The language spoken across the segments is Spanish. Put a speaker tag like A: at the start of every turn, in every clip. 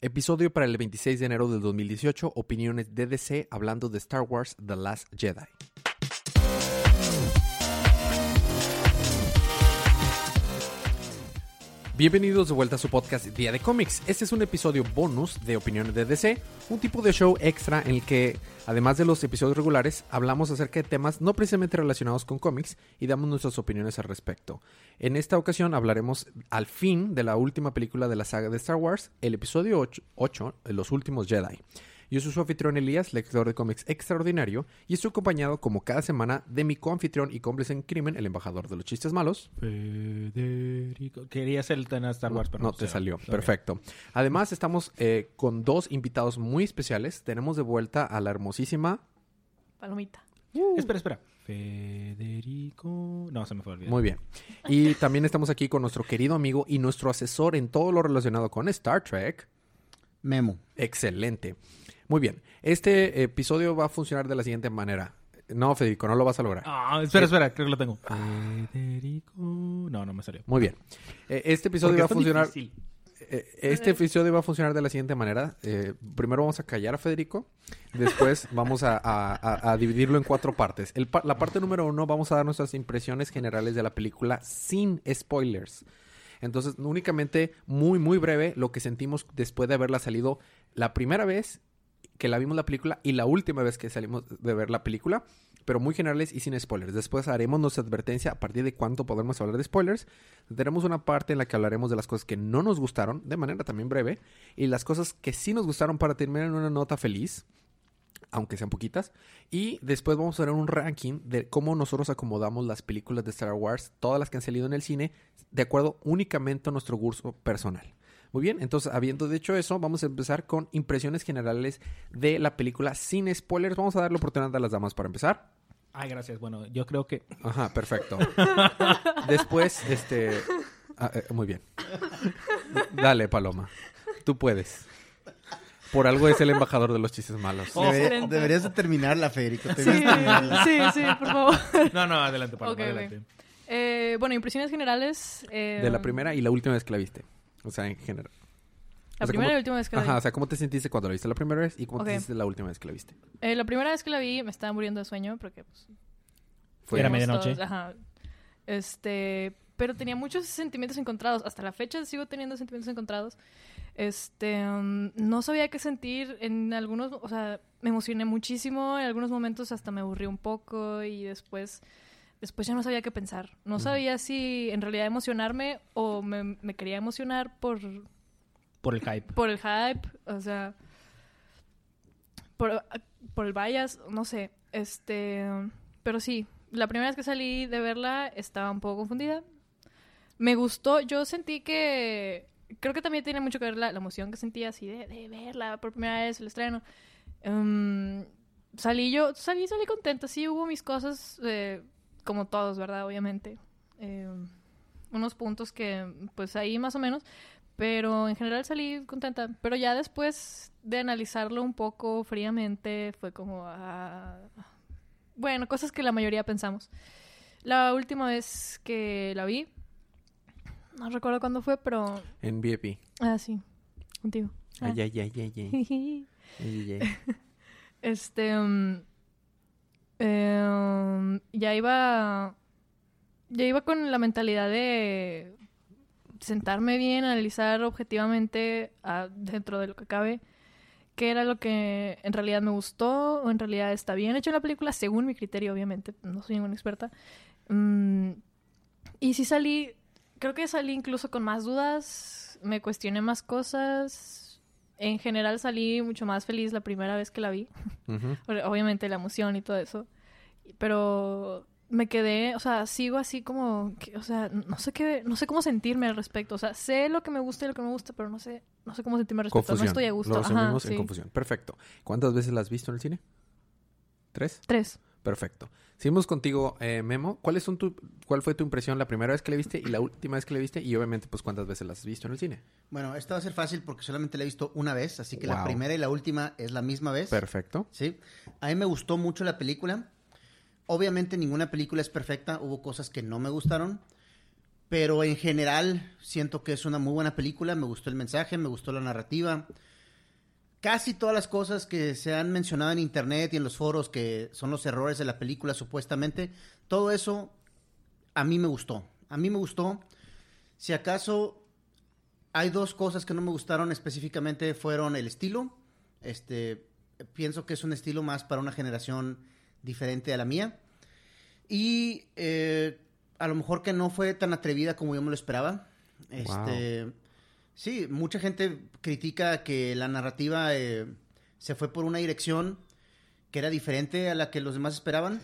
A: Episodio para el 26 de enero del 2018, opiniones de DC hablando de Star Wars The Last Jedi. Bienvenidos de vuelta a su podcast Día de Cómics. Este es un episodio bonus de Opiniones de DC, un tipo de show extra en el que, además de los episodios regulares, hablamos acerca de temas no precisamente relacionados con cómics y damos nuestras opiniones al respecto. En esta ocasión hablaremos al fin de la última película de la saga de Star Wars, el episodio 8, Los Últimos Jedi. Yo soy su anfitrión Elías, lector de cómics extraordinario, y estoy acompañado como cada semana de mi coanfitrión y cómplice en crimen, el embajador de los chistes malos.
B: Federico. Quería ser el tema de Star Wars, pero
A: no, te salió. Perfecto. Además, estamos eh, con dos invitados muy especiales. Tenemos de vuelta a la hermosísima...
C: Palomita.
B: Espera, espera. Federico. No, se me fue olvidar.
A: Muy bien. Y también estamos aquí con nuestro querido amigo y nuestro asesor en todo lo relacionado con Star Trek.
D: Memo.
A: Excelente. Muy bien. Este episodio va a funcionar de la siguiente manera. No, Federico, no lo vas a lograr.
B: Ah, espera, espera, creo que lo tengo. Federico. No, no me salió.
A: Muy bien. Eh, este episodio va a funcionar. Eh, este episodio va a funcionar de la siguiente manera. Eh, primero vamos a callar a Federico. Después vamos a, dividirlo en cuatro partes. la parte número uno vamos a dar nuestras impresiones generales de la película sin spoilers. Entonces, únicamente muy, muy breve lo que sentimos después de haberla salido la primera vez que la vimos la película y la última vez que salimos de ver la película, pero muy generales y sin spoilers. Después haremos nuestra advertencia a partir de cuánto podemos hablar de spoilers. Tenemos una parte en la que hablaremos de las cosas que no nos gustaron, de manera también breve, y las cosas que sí nos gustaron para terminar en una nota feliz aunque sean poquitas. Y después vamos a ver un ranking de cómo nosotros acomodamos las películas de Star Wars, todas las que han salido en el cine, de acuerdo únicamente a nuestro gusto personal. Muy bien, entonces habiendo dicho eso, vamos a empezar con impresiones generales de la película sin spoilers. Vamos a dar la oportunidad a las damas para empezar.
B: Ay, gracias. Bueno, yo creo que...
A: Ajá, perfecto. Después, este... Ah, eh, muy bien. Dale, Paloma. Tú puedes. Por algo es el embajador de los chistes malos.
D: deberías de terminarla, Federico.
C: Sí, sí, sí, por favor.
B: No, no, adelante, Paloma, adelante.
C: Eh, bueno, impresiones generales. Eh,
A: de la primera y la última vez que la viste. O sea, en general.
C: La primera y la última vez que la vi.
A: Ajá, o sea, ¿cómo te sentiste cuando la viste la primera vez y cómo te sentiste la última vez que la viste?
C: Eh, la primera vez que la vi me estaba muriendo de sueño porque, pues...
B: Fue Era medianoche.
C: ajá. Este... Pero tenía muchos sentimientos encontrados. Hasta la fecha sigo teniendo sentimientos encontrados. Este... Um, no sabía qué sentir en algunos... O sea, me emocioné muchísimo. En algunos momentos hasta me aburrí un poco y después después ya no sabía qué pensar. No sabía si en realidad emocionarme o me, quería emocionar por...
B: Por el hype.
C: Por el hype, o sea... Por, por el bias, no sé. Este... Pero sí, la primera vez que salí de verla estaba un poco confundida. Me gustó, yo sentí que... Creo que también tiene mucho que ver la, emoción que sentía así de, verla por primera vez, el estreno. Um, salí yo, salí, salí contenta, sí hubo mis cosas... Eh, como todos, ¿verdad? Obviamente. Eh, unos puntos que, pues ahí más o menos, pero en general salí contenta. Pero ya después de analizarlo un poco fríamente, fue como, ah, bueno, cosas que la mayoría pensamos. La última vez que la vi, no recuerdo cuándo fue, pero...
A: En VIP.
C: Ah, sí, contigo.
A: Ay, ay, ay, ay, ay.
C: este... Um, eh, ya iba. Ya iba con la mentalidad de sentarme bien, analizar objetivamente dentro de lo que cabe qué era lo que en realidad me gustó o en realidad está bien hecho la película, según mi criterio, obviamente, no soy ninguna experta. Mm, y sí salí, creo que salí incluso con más dudas, me cuestioné más cosas. En general salí mucho más feliz la primera vez que la vi. Obviamente la emoción y todo eso pero me quedé, o sea, sigo así como, o sea, no sé qué, no sé cómo sentirme al respecto, o sea, sé lo que me gusta y lo que no me gusta, pero no sé, no sé cómo sentirme al respecto, no estoy a gusto.
A: Lo resumimos en confusión. Perfecto. ¿Cuántas veces la has visto en el cine? ¿Tres?
C: Tres.
A: Perfecto. Seguimos contigo, eh, Memo. ¿Cuál, son tu, ¿Cuál fue tu impresión la primera vez que la viste y la última vez que la viste? Y obviamente, pues, ¿cuántas veces la has visto en el cine?
D: Bueno, esto va a ser fácil porque solamente la he visto una vez, así que la primera y la última es la misma vez.
A: Perfecto.
D: Sí. A mí me gustó mucho la película. Obviamente ninguna película es perfecta, hubo cosas que no me gustaron, Pero en general siento que es una muy buena película, me gustó el mensaje, me gustó la narrativa. Casi todas las cosas que se han mencionado en internet y en los foros que son los errores de la película supuestamente, todo eso a mí me gustó. A mí me gustó. Si acaso hay dos cosas que no me gustaron específicamente fueron el estilo. Este, pienso que es un estilo más para una generación diferente a la mía. Y eh, a lo mejor que no fue tan atrevida como yo me lo esperaba. Este, Sí, mucha gente critica que la narrativa eh, se fue por una dirección que era diferente a la que los demás esperaban.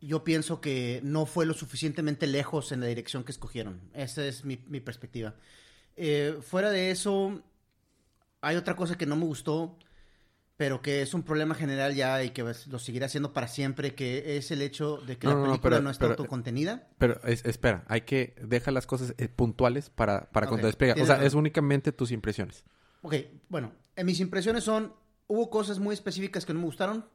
D: Yo pienso que no fue lo suficientemente lejos en la dirección que escogieron. Esa es mi, perspectiva. Eh, fuera de eso, hay otra cosa que no me gustó pero que es un problema general ya y que lo seguirá siendo para siempre, que es el hecho de que la película no, está autocontenida.
A: Pero espera, hay que dejar las cosas eh, puntuales para, para cuando despegue. O sea, es únicamente tus impresiones.
D: Ok, bueno, en mis impresiones son, hubo cosas muy específicas que no me gustaron,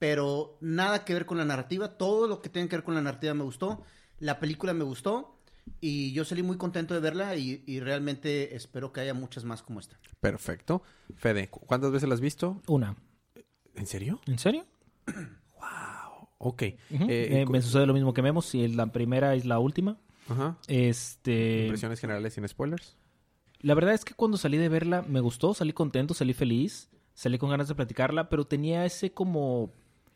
D: pero nada que ver con la narrativa. Todo lo que tiene que ver con la narrativa me gustó. La película me gustó. Y yo salí muy contento de verla y, realmente espero que haya muchas más como esta.
A: Perfecto. Fede, ¿cuántas veces la has visto?
B: Una.
A: ¿En serio?
B: ¿En serio?
A: wow. Ok.
B: Eh, me sucede lo mismo que vemos. Si la primera es la última. Ajá. Este...
A: ¿Impresiones generales sin spoilers?
B: La verdad es que cuando salí de verla me gustó, salí contento, salí feliz, salí con ganas de platicarla, pero tenía ese como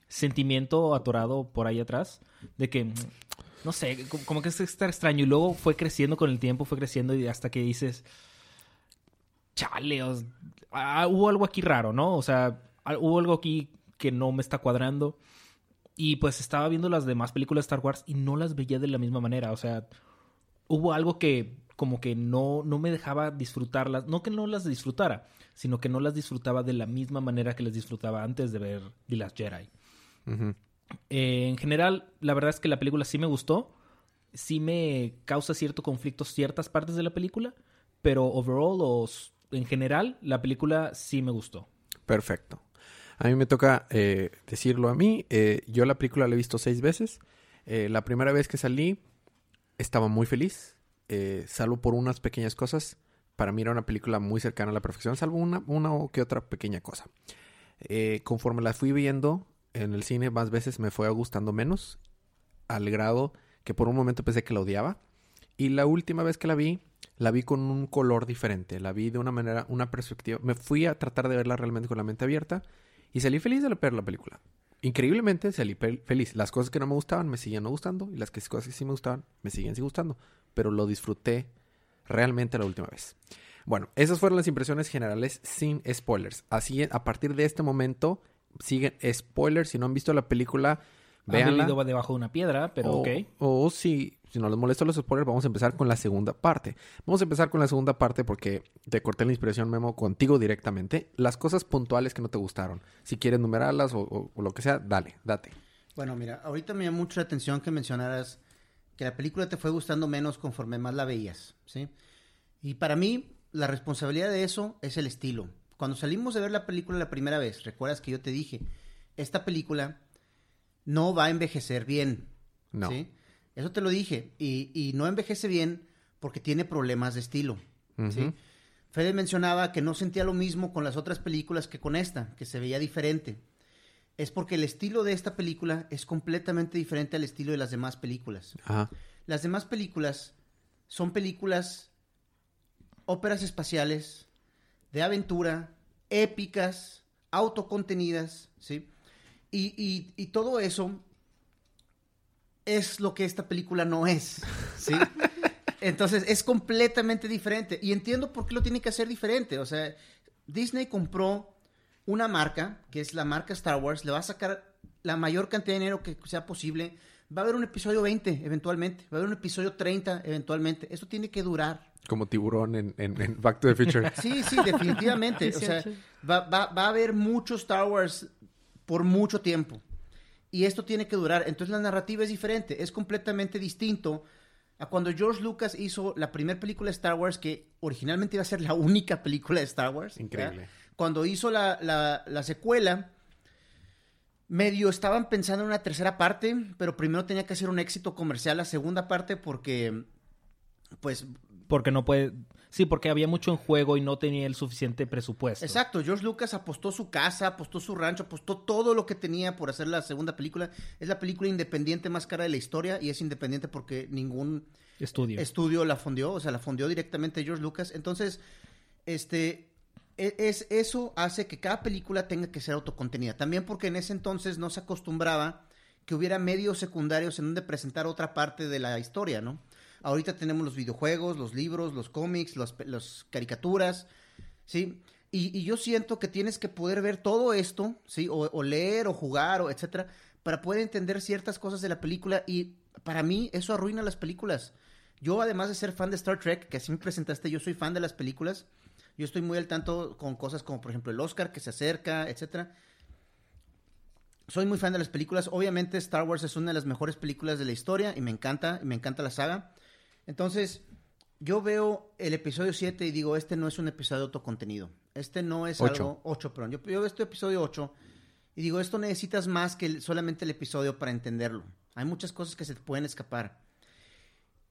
B: sentimiento atorado por ahí atrás de que no sé, como que es extraño. Y luego fue creciendo con el tiempo, fue creciendo y hasta que dices, chale, ah, hubo algo aquí raro, ¿no? O sea, hubo algo aquí que no me está cuadrando. Y pues estaba viendo las demás películas de Star Wars y no las veía de la misma manera. O sea, hubo algo que como que no, no me dejaba disfrutarlas. No que no las disfrutara, sino que no las disfrutaba de la misma manera que las disfrutaba antes de ver The Last Jedi. Eh, en general, la verdad es que la película sí me gustó. Sí me causa cierto conflicto ciertas partes de la película. Pero overall, o en general, la película sí me gustó.
A: Perfecto. A mí me toca eh, decirlo a mí. Eh, yo la película la he visto seis veces. la primera vez que salí estaba muy feliz, salvo por unas pequeñas cosas. Para mí era una película muy cercana a la perfección, salvo una, una o que otra pequeña cosa. conforme la fui viendo, en el cine más veces me fue gustando menos, al grado que por un momento pensé que la odiaba. Y la última vez que la vi, la vi con un color diferente, la vi de una manera, una perspectiva. Me fui a tratar de verla realmente con la mente abierta y salí feliz de ver la película. Increíblemente salí feliz. Las cosas que no me gustaban me siguen no gustando y las cosas que sí me gustaban me siguen sí gustando. Pero lo disfruté realmente la última vez. Bueno, esas fueron las impresiones generales sin spoilers. Así, a partir de este momento, siguen spoilers, si no han visto la película,
B: vean. Han debajo de una piedra, pero
A: o,
B: ok.
A: O si, si no les molestan los spoilers, vamos a empezar con la segunda parte. Vamos a empezar con la segunda parte porque te corté la inspiración, Memo, contigo directamente. Las cosas puntuales que no te gustaron. Si quieres numerarlas o, lo que sea, dale, date.
D: Bueno, mira, ahorita me llama mucho la atención que mencionaras que la película te fue gustando menos conforme más la veías, ¿sí? Y para mí, la responsabilidad de eso es el estilo. Cuando salimos de ver la película la primera vez, recuerdas que yo te dije, esta película no va a envejecer bien. No. ¿sí? Eso te lo dije. Y, no envejece bien porque tiene problemas de estilo. ¿sí? Fede mencionaba que no sentía lo mismo con las otras películas que con esta, que se veía diferente. Es porque el estilo de esta película es completamente diferente al estilo de las demás películas. Las demás películas son películas, óperas espaciales, de aventura, épicas, autocontenidas, ¿sí? Y, todo eso es lo que esta película no es, ¿sí? Entonces es completamente diferente. Y entiendo por qué lo tiene que hacer diferente. O sea, Disney compró una marca, que es la marca Star Wars, le va a sacar la mayor cantidad de dinero que sea posible. Va a haber un episodio 20 eventualmente, va a haber un episodio 30 eventualmente. Eso tiene que durar.
A: Como tiburón en, en, Back to the Future.
D: Sí, sí, definitivamente. o sea, va, va, va, a haber mucho Star Wars por mucho tiempo. Y esto tiene que durar. Entonces la narrativa es diferente, es completamente distinto a cuando George Lucas hizo la primera película de Star Wars, que originalmente iba a ser la única película de Star Wars.
A: Increíble.
D: Cuando hizo la, la, la secuela, medio estaban pensando en una tercera parte, pero primero tenía que hacer un éxito comercial la segunda parte porque pues...
B: Porque no puede... Sí, porque había mucho en juego y no tenía el suficiente presupuesto.
D: Exacto, George Lucas apostó su casa, apostó su rancho, apostó todo lo que tenía por hacer la segunda película. Es la película independiente más cara de la historia y es independiente porque ningún
B: estudio,
D: estudio la fundió, o sea, la fundió directamente George Lucas. Entonces, este, es, eso hace que cada película tenga que ser autocontenida. También porque en ese entonces no se acostumbraba que hubiera medios secundarios en donde presentar otra parte de la historia, ¿no? Ahorita tenemos los videojuegos, los libros, los cómics, las caricaturas, ¿sí? Y, yo siento que tienes que poder ver todo esto, ¿sí? O, leer o jugar, o etcétera, para poder entender ciertas cosas de la película. Y para mí eso arruina las películas. Yo, además de ser fan de Star Trek, que así me presentaste, yo soy fan de las películas. Yo estoy muy al tanto con cosas como, por ejemplo, el Oscar que se acerca, etcétera soy muy fan de las películas. Obviamente Star Wars es una de las mejores películas de la historia y me encanta, y me encanta la saga. Entonces, yo veo el episodio 7 y digo, este no es un episodio autocontenido. Este no es algo... 8, perdón. Yo, veo este episodio 8 y digo, esto necesitas más que solamente el episodio para entenderlo. Hay muchas cosas que se te pueden escapar.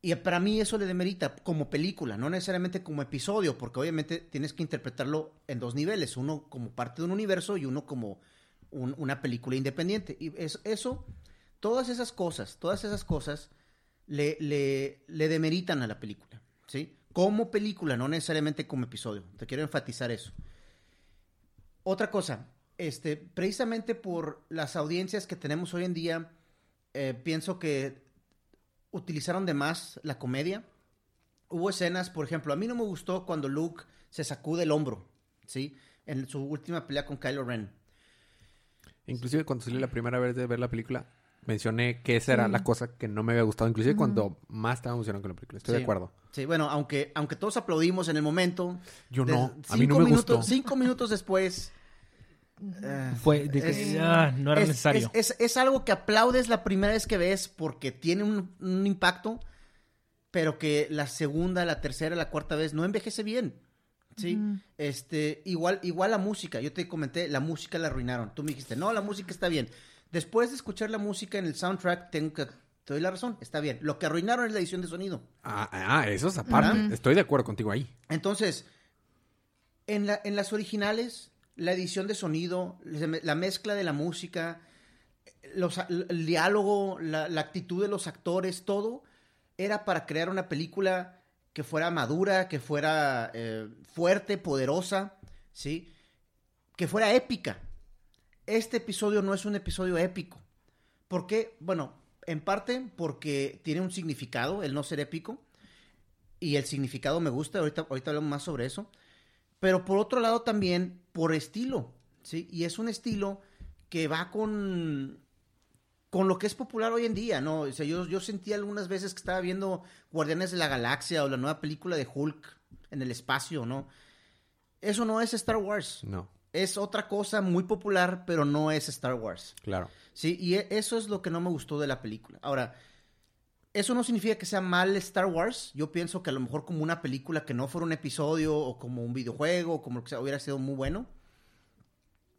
D: Y para mí eso le demerita como película, no necesariamente como episodio, porque obviamente tienes que interpretarlo en dos niveles, uno como parte de un universo y uno como una película independiente. Y eso, todas esas cosas, todas esas cosas le, le, demeritan a la película, ¿sí? Como película, no necesariamente como episodio. Te quiero enfatizar eso. Otra cosa, este, precisamente por las audiencias que tenemos hoy en día, eh, pienso que utilizaron de más la comedia. Hubo escenas, por ejemplo, a mí no me gustó cuando Luke se sacude el hombro, ¿sí? En su última pelea con Kylo Ren.
A: Inclusive cuando salí la primera vez de ver la película, mencioné que esa era la cosa que no me había gustado, inclusive cuando más estaba emocionado con la película. Estoy de acuerdo.
D: Sí, bueno, aunque, aunque todos aplaudimos en el momento.
A: Yo no, a mí no me gustó.
D: Cinco minutos después.
B: Fue de que ah, no era necesario.
D: Es, algo que aplaudes la primera vez que ves porque tiene un, impacto, pero que la segunda, la tercera, la cuarta vez no envejece bien. Sí, este, igual, igual la música, yo te comenté, la música la arruinaron. Tú me dijiste, no, la música está bien. Después de escuchar la música en el soundtrack, tengo que, te doy la razón, está bien. Lo que arruinaron es la edición de sonido.
A: Ah, ah eso es aparte. Estoy de acuerdo contigo ahí.
D: Entonces, en, la, en las originales, la edición de sonido, la mezcla de la música, los, el diálogo, la, actitud de los actores, todo era para crear una película que fuera madura, que fuera eh, fuerte, poderosa, ¿sí? Que fuera épica. Este episodio no es un episodio épico. ¿Por qué? Bueno, en parte porque tiene un significado el no ser épico. Y el significado me gusta, ahorita, ahorita hablamos más sobre eso. Pero por otro lado también por estilo, ¿sí? Y es un estilo que va con con lo que es popular hoy en día, ¿no? O sea, yo, yo sentí algunas veces que estaba viendo Guardianes de la Galaxia o la nueva película de Hulk en el espacio, ¿no? Eso no es Star Wars.
A: No.
D: Es otra cosa muy popular, pero no es Star Wars.
A: Claro.
D: Sí, y e, eso es lo que no me gustó de la película. Ahora, eso no significa que sea mal Star Wars. Yo pienso que a lo mejor como una película que no fuera un episodio o como un videojuego, o como lo que sea, hubiera sido muy bueno.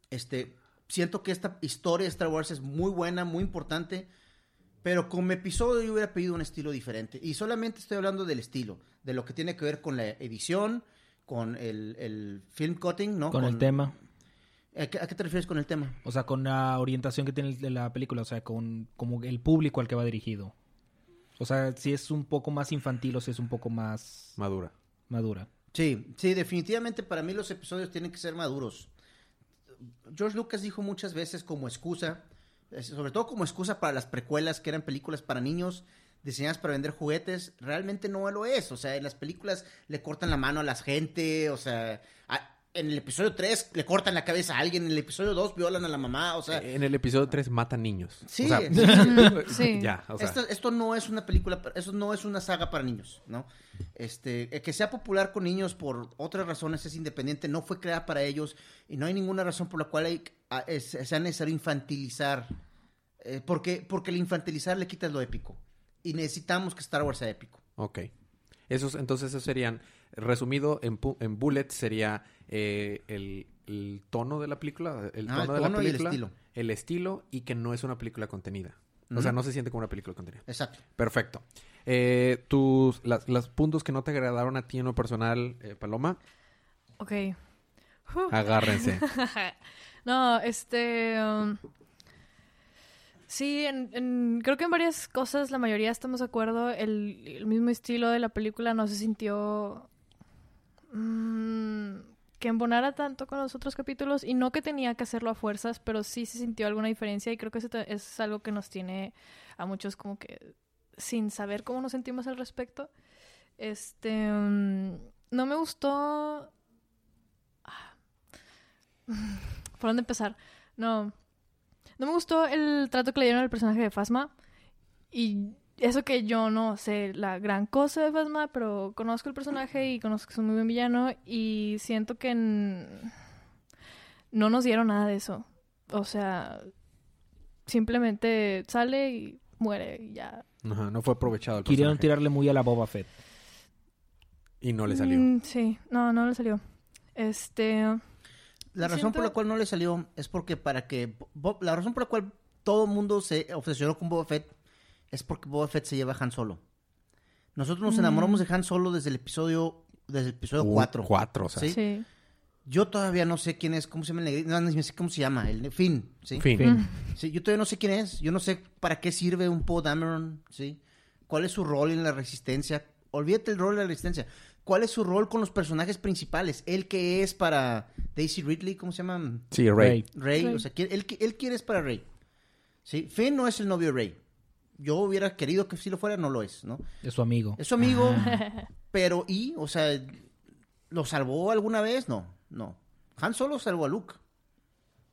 D: Este, siento que esta historia de Star Wars es muy buena, muy importante, pero como episodio yo hubiera pedido un estilo diferente. Y solamente estoy hablando del estilo, de lo que tiene que ver con la edición, con el, film cutting, ¿no?
B: Con, el tema.
D: ¿A qué, te refieres con el tema?
B: O sea, con la orientación que tiene la película, o sea, con como el público al que va dirigido. O sea, si es un poco más infantil o si es un poco más...
A: Madura.
B: Madura.
D: Sí, sí, definitivamente para mí los episodios tienen que ser maduros. George Lucas dijo muchas veces como excusa, sobre todo como excusa para las precuelas que eran películas para niños diseñadas para vender juguetes, realmente no lo es. O sea, en las películas le cortan la mano a la gente, o sea, en el episodio 3 le cortan la cabeza a alguien, en el episodio 2 violan a la mamá, o sea...
A: En el episodio 3 matan niños.
D: Sí,
A: sí. ya,
D: esto, no es una película, eso no es una saga para niños, ¿no? Este, que sea popular con niños por otras razones es independiente, no fue creada para ellos y no hay ninguna razón por la cual hay, sea necesario infantilizar, eh, porque, porque el infantilizar le quita lo épico y necesitamos que Star Wars sea épico.
A: Ok. Esos, entonces esos serían, resumido en, en bullet sería eh, el, tono de la película, el ah, tono, de la película, el estilo. el estilo y que no es una película contenida. O sea, no se siente como una película de contenido.
D: Exacto.
A: Perfecto. Eh, tus, las, los puntos que no te agradaron a ti en lo personal, eh, Paloma,
C: Ok.
A: agárrense.
C: no, este... um, sí, en, en- creo que en varias cosas la mayoría estamos de acuerdo. El, el mismo estilo de la película no se sintió... mm, que embonara tanto con los otros capítulos y no que tenía que hacerlo a fuerzas, pero sí se sintió alguna diferencia y creo que eso es algo que nos tiene a muchos como que sin saber cómo nos sentimos al respecto. Este, mm, no me gustó ¿Por dónde empezar? No. No me gustó el trato que le dieron al personaje de Fasma. Y eso que yo no sé la gran cosa de Fasma, pero conozco el personaje y conozco que es un muy buen villano. Y siento que no nos dieron nada de eso. O sea, simplemente sale y muere y ya.
A: Ajá, no fue aprovechado el
B: Querían
A: personaje.
B: tirarle muy a la Boba Fett.
A: Y no le salió.
C: Mm, sí, no, no le salió. Este.
D: La razón por la cual no le salió es porque para que... Bo- la razón por la cual todo el mundo se obsesionó con Boba Fett es porque Boba Fett se lleva a Han Solo. Nosotros nos
C: Mm.
D: enamoramos de Han Solo desde el episodio... Desde el episodio
A: Uh,
D: 4.
A: Cuatro, o sea.
D: Sí.
C: Sí.
D: Yo todavía no sé quién es, cómo se llama el negrito, no, ni sé cómo se llama, el Finn, ¿sí?
A: Fin.
B: Fin.
D: Sí, yo todavía no sé quién es, yo no sé para qué sirve un Poe Dameron, ¿sí? ¿Cuál es su rol en la resistencia? Olvídate el rol de la resistencia. ¿Cuál es su rol con los personajes principales? ¿El que es para Daisy Ridley? ¿Cómo se llama?
A: Sí, Rey.
D: Rey.
C: Rey.
D: O sea, ¿quién- él, él quiere es para Rey. ¿Sí? Finn no es el novio de Rey. Yo hubiera querido que sí lo fuera, no lo es, ¿no?
B: Es su amigo.
D: Es su amigo, pero ¿y? O sea, ¿lo salvó alguna vez? No, no. Han Solo salvó a Luke.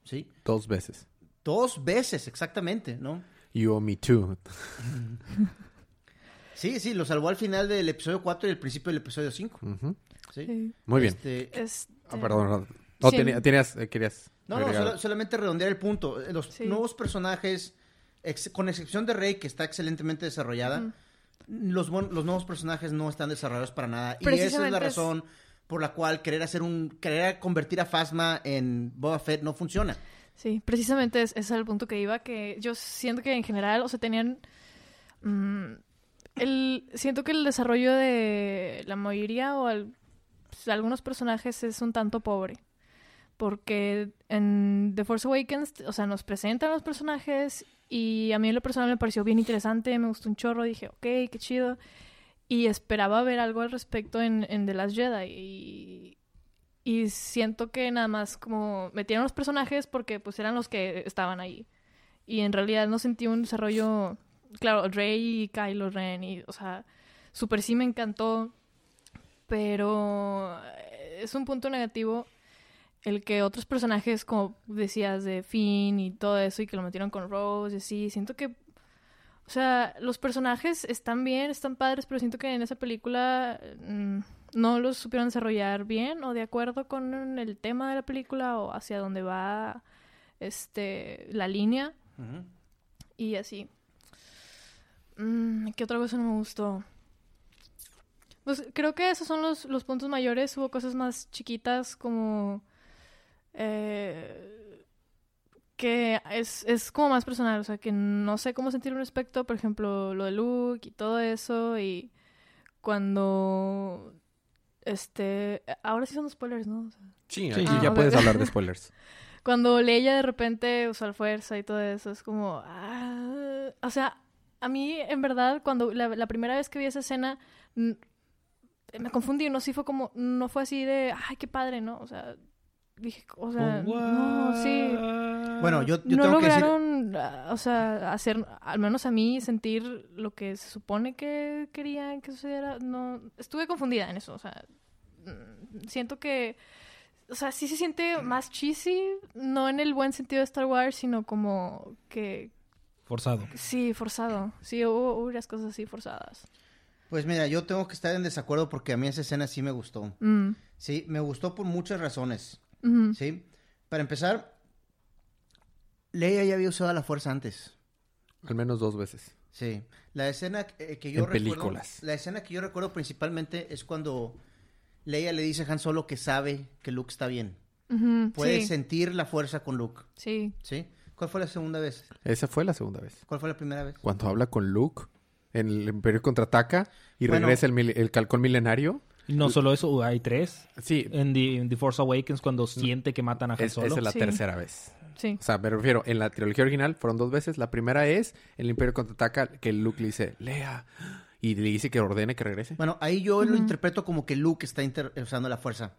D: ¿Sí?
A: Dos veces.
D: Dos veces, exactamente, ¿no?
A: You owe me too.
D: Sí, sí, lo salvó al final del episodio 4 y el principio del episodio 5.
A: Ujú.
D: ¿sí?
C: Sí.
A: Muy bien.
D: Este,
C: Este,
A: Ah, perdón. no. No,
C: Sí.
A: tenías, eh, querías
D: no, no, solo- solamente redondear el punto. Los
C: Sí.
D: nuevos personajes, ex- con excepción de Rey, que está excelentemente desarrollada, los, los nuevos personajes no están desarrollados para nada. Y esa es la razón por la cual querer hacer un, querer convertir a Phasma en Boba Fett no funciona.
C: Sí, precisamente es, ese es el punto que iba, que yo siento que en general, o sea, tenían... mm, el, siento que el desarrollo de la mayoría o al- algunos personajes es un tanto pobre. Porque en The Force Awakens, o sea, nos presentan los personajes y a mí en lo personal me pareció bien interesante, me gustó un chorro, dije, ok, qué chido. Y esperaba ver algo al respecto en, en The Last Jedi. Y, y siento que nada más como metieron los personajes porque pues eran los que estaban ahí. Y en realidad no sentí un desarrollo, claro, Rey y Kylo Ren y, o sea, Super sí me encantó, pero es un punto negativo el que otros personajes, como decías, de Finn y todo eso, y que lo metieron con Rose y así, siento que, o sea, los personajes están bien, están padres, pero siento que en esa película mm, no los supieron desarrollar bien o de acuerdo con el tema de la película o hacia dónde va este la línea y así. Mm, ¿Qué otra cosa no me gustó? Pues creo que esos son los, los puntos mayores. Hubo cosas más chiquitas como... eh, que es, es como más personal. O sea, que no sé cómo sentir un respecto. Por ejemplo, lo de Luke y todo eso. Y cuando... Este... Ahora sí son spoilers, ¿no? O sea,
A: Sí,
B: Sí, sí.
A: ya
C: Ah,
A: puedes hablar de spoilers.
C: cuando Leia de repente usa la fuerza y todo eso, es como... ah, o sea, a mí, en verdad, cuando la, la primera vez que vi esa escena, me confundí, no sí fue como... No fue así de, ay, qué padre, ¿no? O sea, dije, o sea, no, sí.
D: Bueno, yo, yo
C: no
D: tengo que decir...
C: lograron, ah, o sea, hacer, al menos a mí, sentir lo que se supone que querían que sucediera. No, estuve confundida en eso, o sea, mm, siento que, o sea, sí se siente más cheesy, no en el buen sentido de Star Wars, sino como que,
B: Forzado.
C: sí, forzado. Sí, hubo, hubo unas cosas así forzadas.
D: Pues mira, yo tengo que estar en desacuerdo porque a mí esa escena sí me gustó.
C: Mm,
D: Sí, me gustó por muchas razones. ¿Sí? Para empezar, Leia ya había usado la fuerza antes.
A: Al menos dos veces.
D: Sí. La escena eh, que yo
A: En
D: recuerdo.
A: películas.
D: La escena que yo recuerdo principalmente es cuando Leia le dice a Han Solo que sabe que Luke está bien. Puede
C: sí,
D: sentir la fuerza con Luke.
C: sí.
D: ¿Sí? ¿Cuál fue la segunda vez?
A: Esa fue la segunda vez.
D: ¿Cuál fue la primera vez?
A: Cuando habla con Luke en el Imperio Contraataca y regresa el, el calcón milenario.
B: No solo eso, hay tres.
A: Sí.
B: En The, Force Awakens cuando siente que matan a Han Solo.
A: esa es la tercera vez. Sí. O sea, me refiero, en la trilogía original fueron dos veces. La primera es el Imperio Contraataca que Luke le dice, Lea, y le dice que ordene que regrese.
D: Bueno, ahí yo lo interpreto como que Luke está usando la fuerza.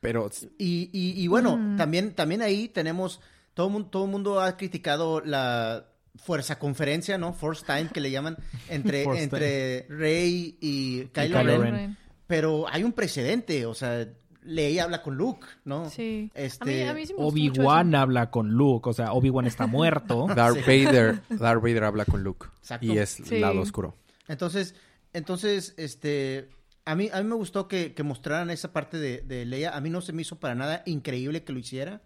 A: Pero...
D: Y, y, bueno, mm. también, también ahí tenemos... Todo mundo, todo mundo ha criticado la fuerza conferencia, ¿no? Force Time, que le llaman, entre, entre Rey y Kylo, Ren. Pero hay un precedente, o sea, Leia habla con Luke, ¿no?
C: Sí.
D: Este...
B: Obi-Wan habla con Luke, o sea, Obi-Wan está muerto.
A: Darth Vader, Darth Vader habla con Luke. Exacto. Y es el lado oscuro.
D: Entonces, entonces, este, a mí, a mí me gustó que, mostraran esa parte de, de, Leia. A mí no se me hizo para nada increíble que lo hiciera.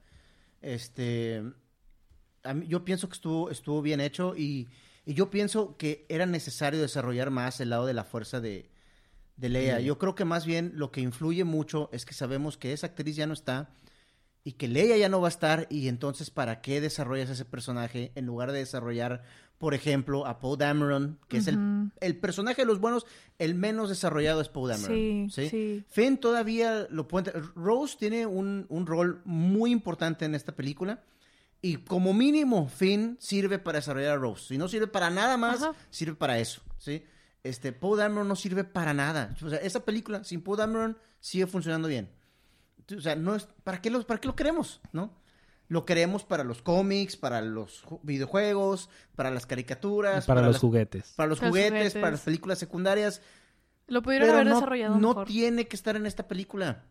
D: Este, a mí, yo pienso que estuvo, estuvo bien hecho y, yo pienso que era necesario desarrollar más el lado de la fuerza de, de Leia. Yo creo que más bien lo que influye mucho es que sabemos que esa actriz ya no está y que Leia ya no va a estar y entonces ¿para qué desarrollas ese personaje en lugar de desarrollar por ejemplo, a Poe Dameron, que es el, el, personaje de los buenos, el menos desarrollado es Poe Dameron. Sí, ¿sí? Finn todavía lo puede... Rose tiene un, un, rol muy importante en esta película. Y como mínimo, Finn sirve para desarrollar a Rose. Si no sirve para nada más, sirve para eso, ¿sí? Este, Poe Dameron no sirve para nada. O sea, esa película, sin Poe Dameron, sigue funcionando bien. O sea, no es... ¿Para qué lo, para qué lo queremos, no? lo queremos para los cómics, para los videojuegos, para las caricaturas.
B: Para, los juguetes.
D: Para los, juguetes, para las películas secundarias.
C: Lo pudieron haber desarrollado
D: No tiene que estar en esta película.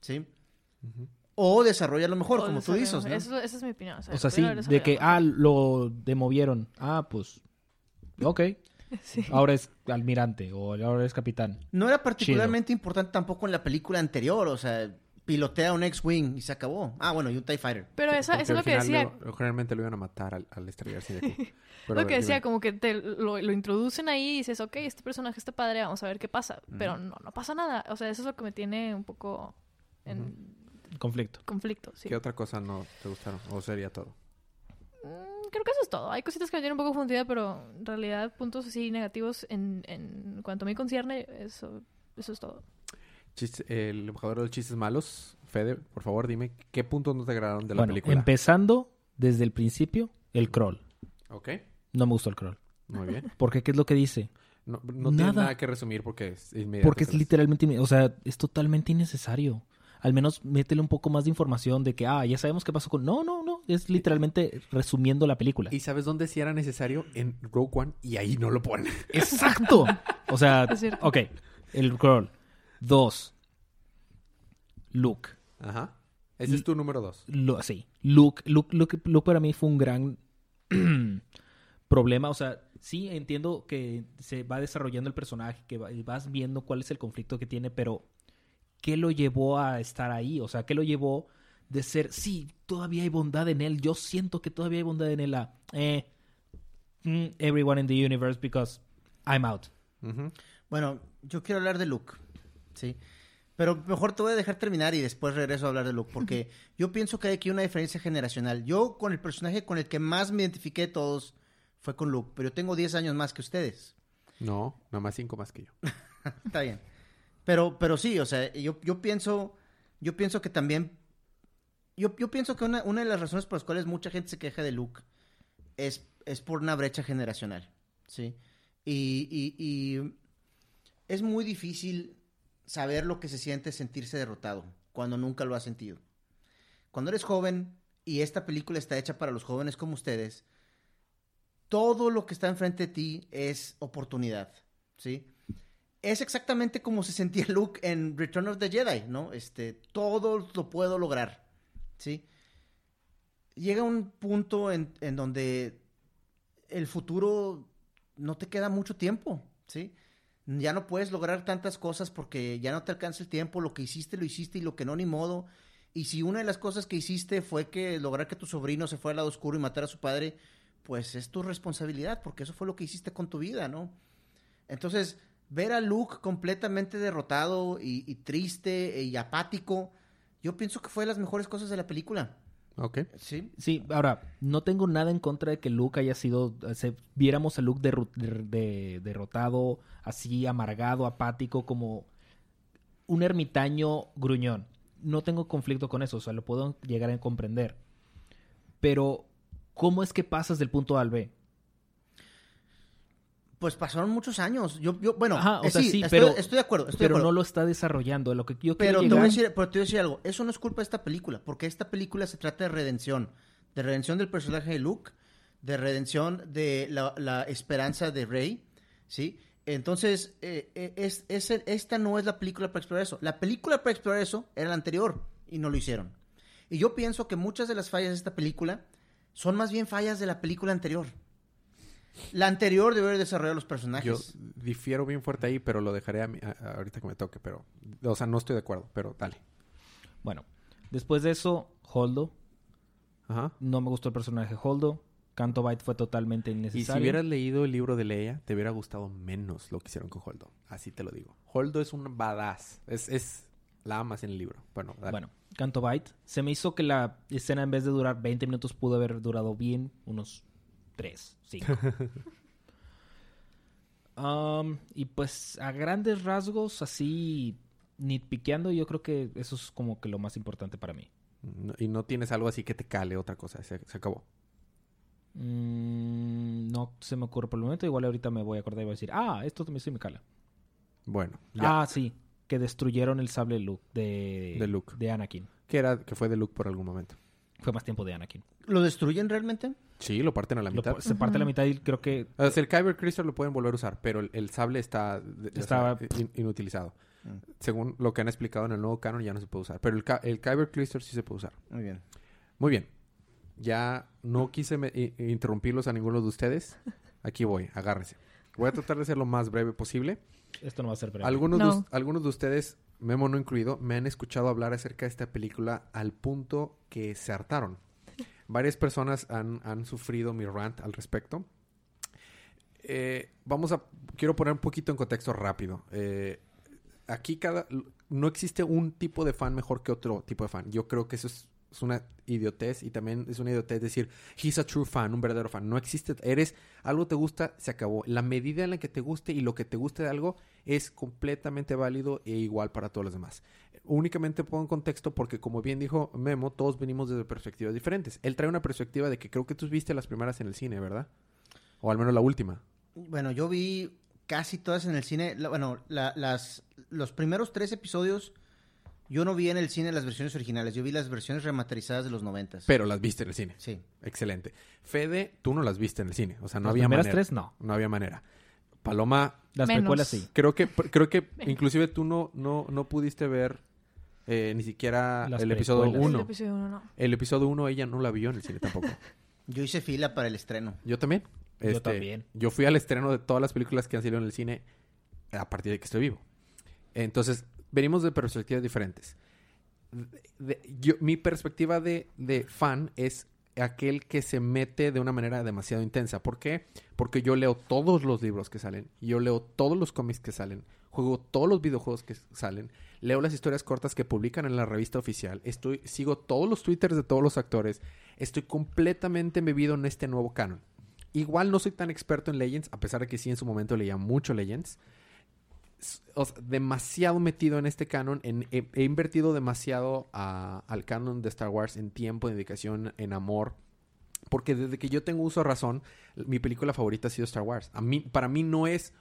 D: ¿Sí? O desarrollarlo mejor, como tú dices. ¿no?
C: Eso, esa es mi opinión.
B: O sea, sí, de que, ah, lo demovieron. Ah, pues, ok. Ahora es almirante o ahora es capitán.
D: No era particularmente importante tampoco en la película anterior, o sea, pilotea un X-Wing y se acabó. Ah, bueno, y un TIE Fighter.
C: Pero eso, es lo que decía.
A: generalmente lo iban a matar al, al estrellarse
C: de Lo que decía, como que te, lo, introducen ahí y dices, ok, este personaje está padre, vamos a ver qué pasa. Pero no, no pasa nada. O sea, eso es lo que me tiene un poco en...
B: Conflicto.
C: Conflicto, sí.
A: ¿Qué otra cosa no te gustaron? ¿O sería todo?
C: Creo que eso es todo. Hay cositas que me tienen un poco confundida, pero en realidad puntos así negativos en, en cuanto a mí concierne, eso, eso es todo
A: el embajador de los chistes malos, Fede, por favor, dime qué puntos no te agradaron de la película.
B: Empezando desde el principio, el crawl.
A: Ok.
B: No me gustó el crawl.
A: Muy bien.
B: Porque, ¿qué es lo que dice?
A: No, no tiene nada que resumir porque es
B: inmediato. Porque es literalmente, o sea, es totalmente innecesario. Al menos métele un poco más de información de que, ah, ya sabemos qué pasó con... No, no, no. Es literalmente resumiendo la película.
A: ¿Y sabes dónde sí era necesario? En Rogue One. Y ahí no lo ponen.
B: ¡Exacto! O sea, ok. El crawl. Dos. Luke.
A: Ajá. Ese es tu número dos.
B: sí. Luke, Luke, Luke, Luke para mí fue un gran problema. O sea, sí entiendo que se va desarrollando el personaje, que vas viendo cuál es el conflicto que tiene, pero ¿qué lo llevó a estar ahí? O sea, ¿qué lo llevó de ser, sí, todavía hay bondad en él, yo siento que todavía hay bondad en él, a, eh, mm, everyone in the universe because I'm out.
D: Bueno, yo quiero hablar de Luke. Sí. Pero mejor te voy a dejar terminar y después regreso a hablar de Luke, porque yo pienso que hay aquí una diferencia generacional. Yo con el personaje con el que más me identifiqué de todos fue con Luke, pero yo tengo 10 años más que ustedes.
A: No, nada más 5 más que yo.
D: Está bien. Pero, pero sí, o sea, yo, yo pienso, yo pienso que también, yo, yo pienso que una, una de las razones por las cuales mucha gente se queja de Luke es, es por una brecha generacional, ¿sí? Y, y, y es muy difícil saber lo que se siente sentirse derrotado cuando nunca lo ha sentido. Cuando eres joven y esta película está hecha para los jóvenes como ustedes, todo lo que está enfrente de ti es oportunidad, ¿sí? Es exactamente como se sentía Luke en Return of the Jedi, ¿no? Este, todo lo puedo lograr, ¿sí? Llega un punto en, en donde el futuro no te queda mucho tiempo, ¿sí? ya no puedes lograr tantas cosas porque ya no te alcanza el tiempo, lo que hiciste lo hiciste y lo que no ni modo. Y si una de las cosas que hiciste fue que lograr que tu sobrino se fuera al lado oscuro y matara a su padre, pues es tu responsabilidad, porque eso fue lo que hiciste con tu vida, ¿no? Entonces, ver a Luke completamente derrotado y, triste y apático, yo pienso que fue de las mejores cosas de la película.
A: Ok.
D: Sí.
B: Sí, ahora, no tengo nada en contra de que Luke haya sido. Se, viéramos a Luke derru- de- de- derrotado, así amargado, apático, como un ermitaño gruñón. No tengo conflicto con eso, o sea, lo puedo llegar a comprender. Pero, ¿cómo es que pasas del punto A al B?
D: Pues pasaron muchos años. Yo, yo bueno,
B: Ajá, o
D: eh,
B: sea,
D: sí,
B: sí,
D: estoy,
B: pero-
D: estoy de acuerdo. Estoy de
B: Pero
D: acuerdo.
B: no lo está desarrollando. Lo que yo
D: Pero
B: quiero
D: te, voy a decir, pero te voy a decir algo. Eso no es culpa de esta película, porque esta película se trata de redención. De redención del personaje de Luke, de redención de la, la esperanza de Rey, ¿sí? Entonces, eh, eh, es, es esta no es la película para explorar eso. La película para explorar eso era la anterior y no lo hicieron. Y yo pienso que muchas de las fallas de esta película son más bien fallas de la película anterior. La anterior debe haber desarrollado los
A: Yo
D: personajes.
A: difiero bien fuerte ahí, pero lo dejaré a mí- a- a- ahorita que me toque. Pero, o sea, no estoy de acuerdo, pero dale.
B: Bueno, después de eso, Holdo.
A: Ajá.
B: No me gustó el personaje de Holdo. Canto Bite fue totalmente
A: Y
B: innecesario.
A: si hubieras leído el libro de Leia, te hubiera gustado menos lo que hicieron con Holdo. Así te lo digo. Holdo es un badass. Es, es la amas en el libro. Bueno, dale.
B: Bueno, Canto Bite. Se me hizo que la escena en vez de durar 20 minutos pudo haber durado bien unos 3, 5. Um, y pues a grandes rasgos, así nitpiqueando, yo creo que eso es como que lo más importante para mí.
A: No- y no tienes algo así que te cale otra cosa. Se, se acabó.
B: Mm, no se me ocurre por el momento. Igual ahorita me voy a acordar y voy a decir, ah, esto también sí me cala.
A: Bueno, ya.
B: Ah, sí, que destruyeron el sable Luke de,
A: De Luke.
B: de Anakin.
A: Que era que fue de Luke por algún momento.
B: Fue más tiempo de Anakin.
D: ¿Lo destruyen realmente?
A: Sí, lo parten a la
B: Lo-
A: mitad.
B: se parte a la mitad y creo que
A: O sea, el Kyber Crystal lo pueden volver a usar, pero el, el sable está, o sea, in- inutilizado.
D: Mm.
A: Según lo que han explicado en el nuevo canon, ya no se puede usar. Pero el, Kyber Crystal sí se puede usar.
D: Muy bien.
A: Muy bien. Ya no quise me- i- interrumpirlos a ninguno de ustedes. Aquí voy, agárrense. Voy a tratar de ser lo más breve posible.
B: esto no va a ser breve.
A: Algunos, de,
C: No.
A: algunos de ustedes, Memo no incluido, me han escuchado hablar acerca de esta película al punto que se hartaron. Varias personas han, han sufrido mi rant al respecto. Eh, vamos a... Quiero poner un poquito en contexto rápido. Eh, aquí cada... No existe un tipo de fan mejor que otro tipo de fan. Yo creo que eso es, es una idiotez y también es una idiotez decir, he's a true fan, un verdadero fan. No existe, eres, algo te gusta, se acabó. La medida en la que te guste y lo que te guste de algo es completamente válido e igual para todos los demás. Únicamente pongo en contexto porque, como bien dijo Memo, todos venimos desde perspectivas diferentes. Él trae una perspectiva de que creo que tú viste las primeras en el cine, ¿verdad? O al menos la última.
D: Bueno, yo vi casi todas en el cine. Bueno, la- las, los primeros tres episodios yo no vi en el cine las versiones originales. Yo vi las versiones remasterizadas de los noventas.
A: Pero las viste en el cine.
D: Sí.
A: Excelente. Fede, tú no las viste en el cine. O sea, no
B: Las
A: había
B: primeras
A: manera.
B: tres, no.
A: No había manera. Paloma,
B: Las precuelas sí.
A: creo que, creo que inclusive tú no, no, no pudiste ver eh, ni siquiera
B: Las
A: el episodio
B: precuelas.
C: El
A: 1.
C: episodio uno no.
A: El episodio 1 ella no la vio en el cine tampoco.
D: Yo hice fila para el estreno.
A: Yo también.
B: Yo
A: Este,
B: también.
A: Yo fui al estreno de todas las películas que han salido en el cine a partir de que estoy vivo. Entonces, venimos de perspectivas diferentes. Mi perspectiva de, fan es aquel que se mete de una manera demasiado intensa. ¿Por qué? Porque yo leo todos los libros que salen, yo leo todos los cómics que salen, juego todos los videojuegos que salen, leo las historias cortas que publican en la revista oficial, sigo todos los twitters de todos los actores, estoy completamente embebido en este nuevo canon. Igual no soy tan experto en Legends, a pesar de que sí en su momento leía mucho Legends. O demasiado metido en este canon. en- he, invertido demasiado al canon de Star Wars en tiempo, en dedicación, en amor. Porque desde que yo tengo uso razón, mi película favorita ha sido Star Wars. A mí, para mí no es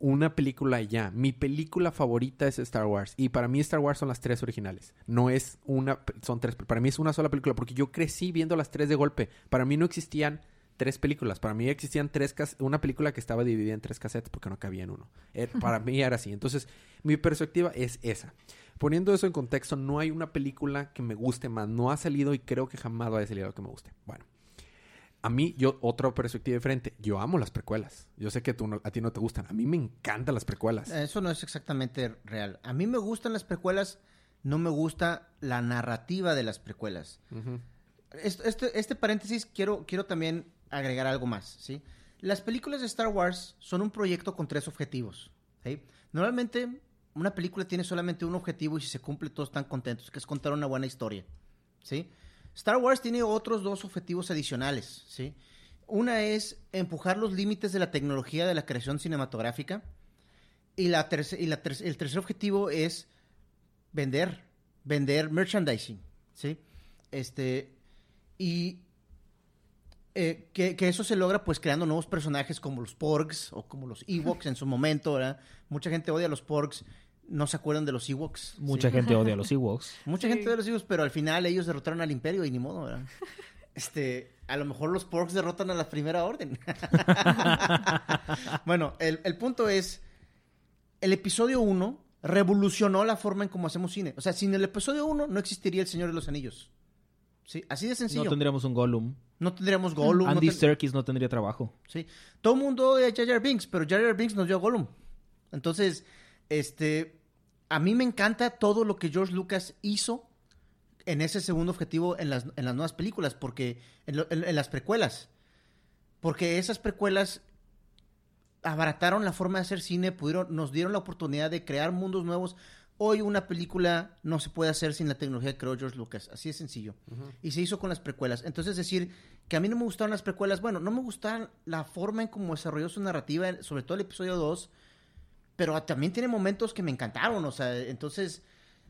A: una película ya. Mi película favorita es Star Wars. Y para mí Star Wars son las tres originales. No es una, son tres. Para mí es una sola película porque yo crecí viendo las tres de golpe. Para mí no existían tres películas. Para mí existían tres una película que estaba dividida en tres cassettes porque no cabía en uno. Eh, para mí era así. Entonces, mi perspectiva es esa. Poniendo eso en contexto, no hay una película que me guste más. No ha salido y creo que jamás va a salir algo que me guste. Bueno. A mí, yo, otra perspectiva diferente. Yo amo las precuelas. Yo sé que tú no- a ti no te gustan. A mí me encantan las precuelas.
D: Eso no es exactamente real. A mí me gustan las precuelas, no me gusta la narrativa de las precuelas. Este, este, este paréntesis quiero, quiero también agregar algo más, ¿sí? Las películas de Star Wars son un proyecto con tres objetivos. Normalmente una película tiene solamente un objetivo y si se cumple todos están contentos, que es contar una buena historia, ¿sí? Star Wars tiene otros dos objetivos adicionales, ¿sí? Una es empujar los límites de la tecnología de la creación cinematográfica. Y, la y el tercer objetivo es vender, vender merchandising, ¿sí? Este, y eh, que, eso se logra pues creando nuevos personajes como los Porgs o como los Ewoks en su momento, ¿verdad? Mucha gente odia a los Porgs, no se acuerdan de los Ewoks.
B: Mucha gente odia a los Ewoks.
D: Mucha gente odia a los Ewoks, pero al final ellos derrotaron al Imperio y ni modo, ¿verdad? Este, a lo mejor los Porgs derrotan a la Primera Orden. bueno, el, el punto es, el episodio 1 revolucionó la forma en cómo hacemos cine. O sea, sin el episodio 1 no existiría El Señor de los Anillos. Sí, así de sencillo.
B: No tendríamos un Gollum.
D: No tendríamos Gollum.
B: Andy Serkis no tendría trabajo.
D: Sí. Todo el mundo odia a Jar Jar Binks, pero Jar Jar Binks nos dio a Gollum. Entonces, este... A mí me encanta todo lo que George Lucas hizo en ese segundo objetivo en las, en las nuevas películas, porque... En, las precuelas. Porque esas precuelas abarataron la forma de hacer cine, pudieron, nos dieron la oportunidad de crear mundos nuevos. Hoy una película no se puede hacer sin la tecnología que creó George Lucas, así de sencillo. Y se hizo con las precuelas. Entonces decir que a mí no me gustaron las precuelas, bueno, no me gustaron la forma en cómo desarrolló su narrativa, sobre todo el episodio 2, pero también tiene momentos que me encantaron, o sea, entonces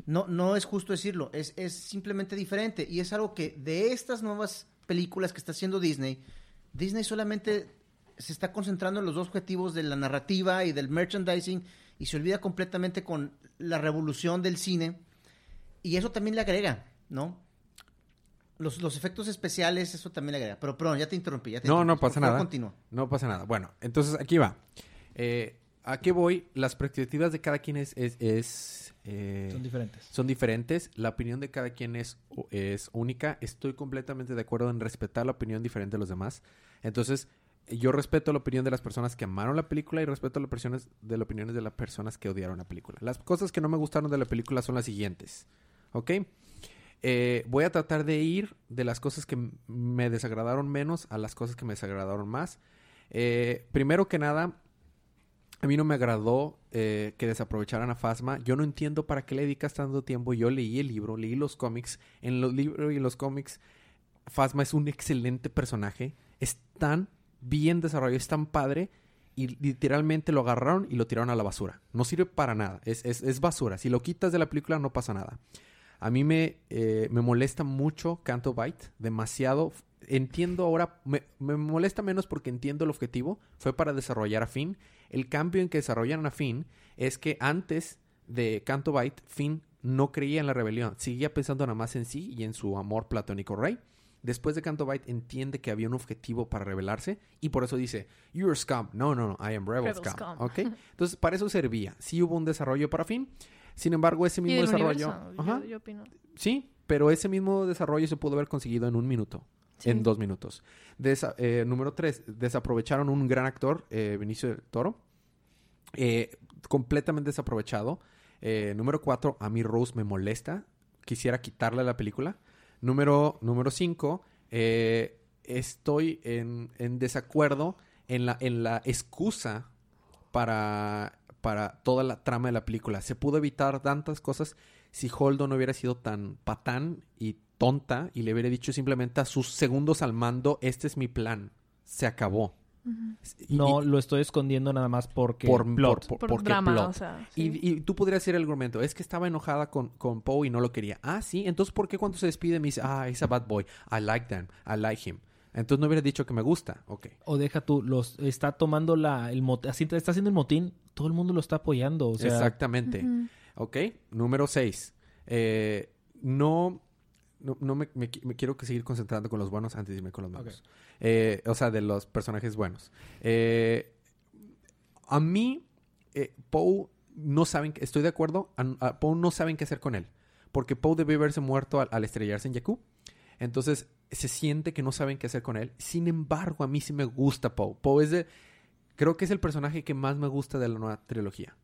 D: no, no es justo decirlo, es, es simplemente diferente. Y es algo que de estas nuevas películas que está haciendo Disney, Disney solamente se está concentrando en los dos objetivos de la narrativa y del merchandising y se olvida completamente con la revolución del cine. Y eso también le agrega, ¿no? Los, los efectos especiales, eso también le agrega. Pero, perdón, ya te interrumpí.
A: no, no pasa nada. No pasa nada. Bueno, entonces aquí va. Eh, ¿A qué voy? Las perspectivas de cada quien es... es,
B: eh, son diferentes.
A: Son diferentes. La opinión de cada quien es, es única. Estoy completamente de acuerdo en respetar la opinión diferente de los demás. Entonces, yo respeto la opinión de las personas que amaron la película y respeto las opiniones de las personas que odiaron la película. Las cosas que no me gustaron de la película son las siguientes. ¿Ok? Eh, voy a tratar de ir de las cosas que me desagradaron menos a las cosas que me desagradaron más. Eh, primero que nada, a mí no me agradó eh, que desaprovecharan a Fasma. Yo no entiendo para qué le dedicas tanto tiempo. Yo leí el libro, leí los cómics. En los libros y los cómics, Fasma es un excelente personaje. Es tan bien desarrollado, es tan padre y literalmente lo agarraron y lo tiraron a la basura. No sirve para nada, es, es, basura. Si lo quitas de la película no pasa nada. A mí me, eh, me molesta mucho Canto Bite, demasiado. Entiendo ahora, me, me, molesta menos porque entiendo el objetivo, fue para desarrollar a Finn. El cambio en que desarrollaron a Finn es que antes de Canto Bite, Finn no creía en la rebelión, seguía pensando nada más en sí y en su amor platónico Rey. Después de Canto Bite entiende que había un objetivo para rebelarse y por eso dice, You're scum. No, no, no, I am rebel, scum. ¿Ok? Entonces, para eso servía. Sí hubo un desarrollo para fin. Sin embargo, ese mismo desarrollo...
C: Yo, opino.
A: Sí, pero ese mismo desarrollo se pudo haber conseguido en un minuto. En dos minutos. Eh, número tres, desaprovecharon un gran actor, eh, Benicio del Toro. Eh, completamente desaprovechado. número cuatro, a mí Rose me molesta. Quisiera quitarle la película. Número, número cinco, eh, estoy en, desacuerdo en la, en la excusa para, para toda la trama de la película. Se pudo evitar tantas cosas si Holdo no hubiera sido tan patán y tonta y le hubiera dicho simplemente a sus segundos al mando, este es mi plan, se acabó.
B: No, lo estoy escondiendo nada más porque
A: por, plot. porque y, tú podrías decir el argumento, es que estaba enojada con, con Poe y no lo quería. Ah, sí, entonces ¿por qué cuando se despide me dice, ah, es a bad boy, I like them, I like him? Entonces no hubiera dicho que me gusta, ok.
B: O deja tú, los, está tomando la, el así está haciendo el motín, todo el mundo lo está apoyando,
A: Exactamente. Ok, número 6. Eh, no no, me, quiero seguir concentrando con los buenos antes de irme con los malos. Eh, o sea, de los personajes buenos. Eh, a mí, eh, Poe no saben, estoy de acuerdo, a, Poe no saben qué hacer con él. Porque Poe debe haberse muerto al, estrellarse en Jakku. Entonces, se siente que no saben qué hacer con él. Sin embargo, a mí sí me gusta Poe. Poe es de... Creo que es el personaje que más me gusta de la nueva trilogía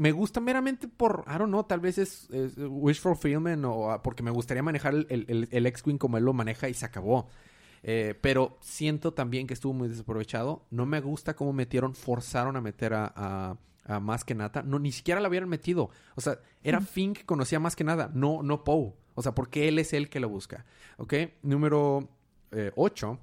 A: me gusta meramente por, I don't know, tal vez es, wish fulfillment o ah, porque me gustaría manejar el, el, X-Wing como él lo maneja y se acabó. Eh, pero siento también que estuvo muy desaprovechado. No me gusta cómo metieron, forzaron a meter a, más que nada. No, ni siquiera la hubieran metido. O sea, era Finn que conocía más que nada, no, no Poe. O sea, porque él es el que lo busca. ¿Ok? Número 8.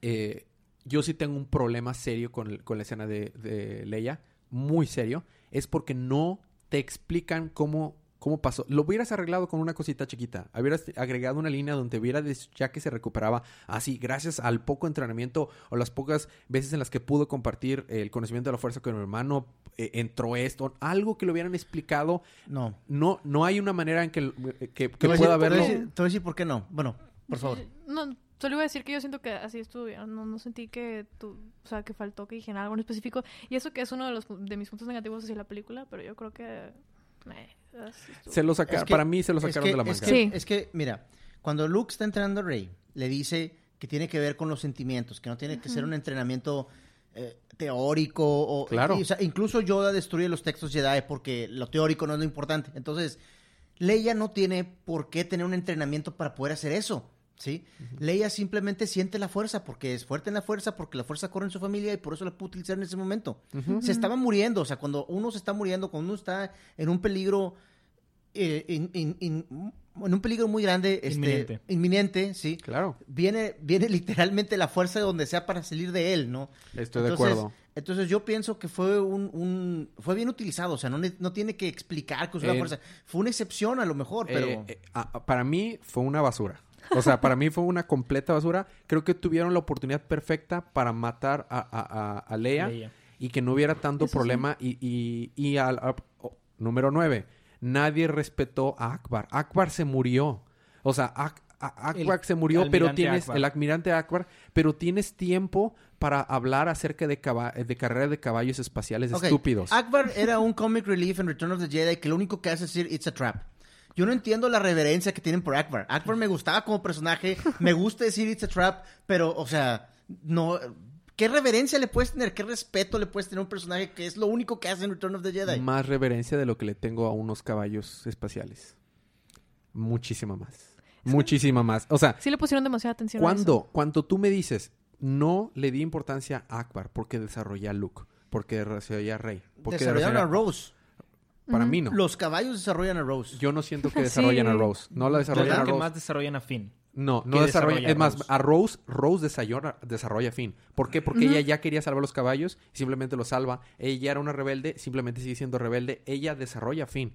A: Eh, yo sí tengo un problema serio con, con la escena de, de Leia. Muy serio. Es porque no te explican cómo ¿Cómo pasó? Lo hubieras arreglado con una cosita chiquita. Hubieras agregado una línea donde hubiera ya que se recuperaba así, gracias al poco entrenamiento o las pocas veces en las que pudo compartir el conocimiento de la fuerza con mi hermano, eh, entró esto, algo que lo hubieran explicado. No. No, no hay una manera en que, que, pueda verlo.
D: Te voy a decir por qué no. Bueno, por favor.
C: No, solo iba a decir que yo siento que así estuvo No, no sentí que tú, o sea, que faltó que dijeran algo en específico. Y eso que es uno de los de mis puntos negativos hacia la película, pero yo creo que
A: se lo sacaron, para mí se lo sacaron de la manga.
D: Es que, mira, cuando Luke está entrenando a Rey, le dice que tiene que ver con los sentimientos, que no tiene que ser un entrenamiento eh, teórico. O,
A: claro.
D: incluso Yoda destruye los textos Jedi porque lo teórico no es lo importante. Entonces, Leia no tiene por qué tener un entrenamiento para poder hacer eso. ¿Sí? Leia simplemente siente la fuerza porque es fuerte en la fuerza, porque la fuerza corre en su familia y por eso la puede utilizar en ese momento. Se estaba muriendo, o sea, cuando uno se está muriendo, cuando uno está en un peligro, eh, en un peligro muy grande, este, inminente. sí.
A: Claro.
D: Viene, viene literalmente la fuerza de donde sea para salir de él, ¿no?
A: Estoy de acuerdo.
D: Entonces yo pienso que fue un, fue bien utilizado, o sea, no, no tiene que explicar que usó la fuerza. Fue una excepción a lo mejor, pero...
A: Eh, eh, para mí fue una basura. O sea, para mí fue una completa basura. Creo que tuvieron la oportunidad perfecta para matar a, a, Leia, y que no hubiera tanto problema. Y, y, y al, oh, número nueve, nadie respetó a Akbar. Akbar se murió. O sea, Akbar se murió, pero tienes el almirante Akbar, pero tienes tiempo para hablar acerca de, de carreras de caballos espaciales estúpidos.
D: Akbar era un comic relief en Return of the Jedi que lo único que hace es decir, it's a trap. Yo no entiendo la reverencia que tienen por Akbar. Akbar me gustaba como personaje, me gusta decir It's a Trap, pero, o sea, no. ¿Qué reverencia le puedes tener? ¿Qué respeto le puedes tener a un personaje que es lo único que hace en Return of the Jedi?
A: Más reverencia de lo que le tengo a unos caballos espaciales. Muchísima más. Muchísima más. O sea.
C: Sí le pusieron demasiada atención.
A: Cuando, cuando tú me dices, no le di importancia a Akbar porque desarrolla a Luke, porque desarrolla a Rey. Porque
D: desarrollaron a Rose.
A: Para mí no.
D: Los caballos desarrollan a Rose.
A: Yo no siento que desarrollan a Rose. No la desarrollan a Rose.
B: que más desarrollan a Finn.
A: No, no desarrolla. Es más, a Rose, Rose desarrolla, desarrolla a Finn. ¿Por qué? Porque ella ya quería salvar los caballos, simplemente los salva. Ella era una rebelde, simplemente sigue siendo rebelde. Ella desarrolla a Finn.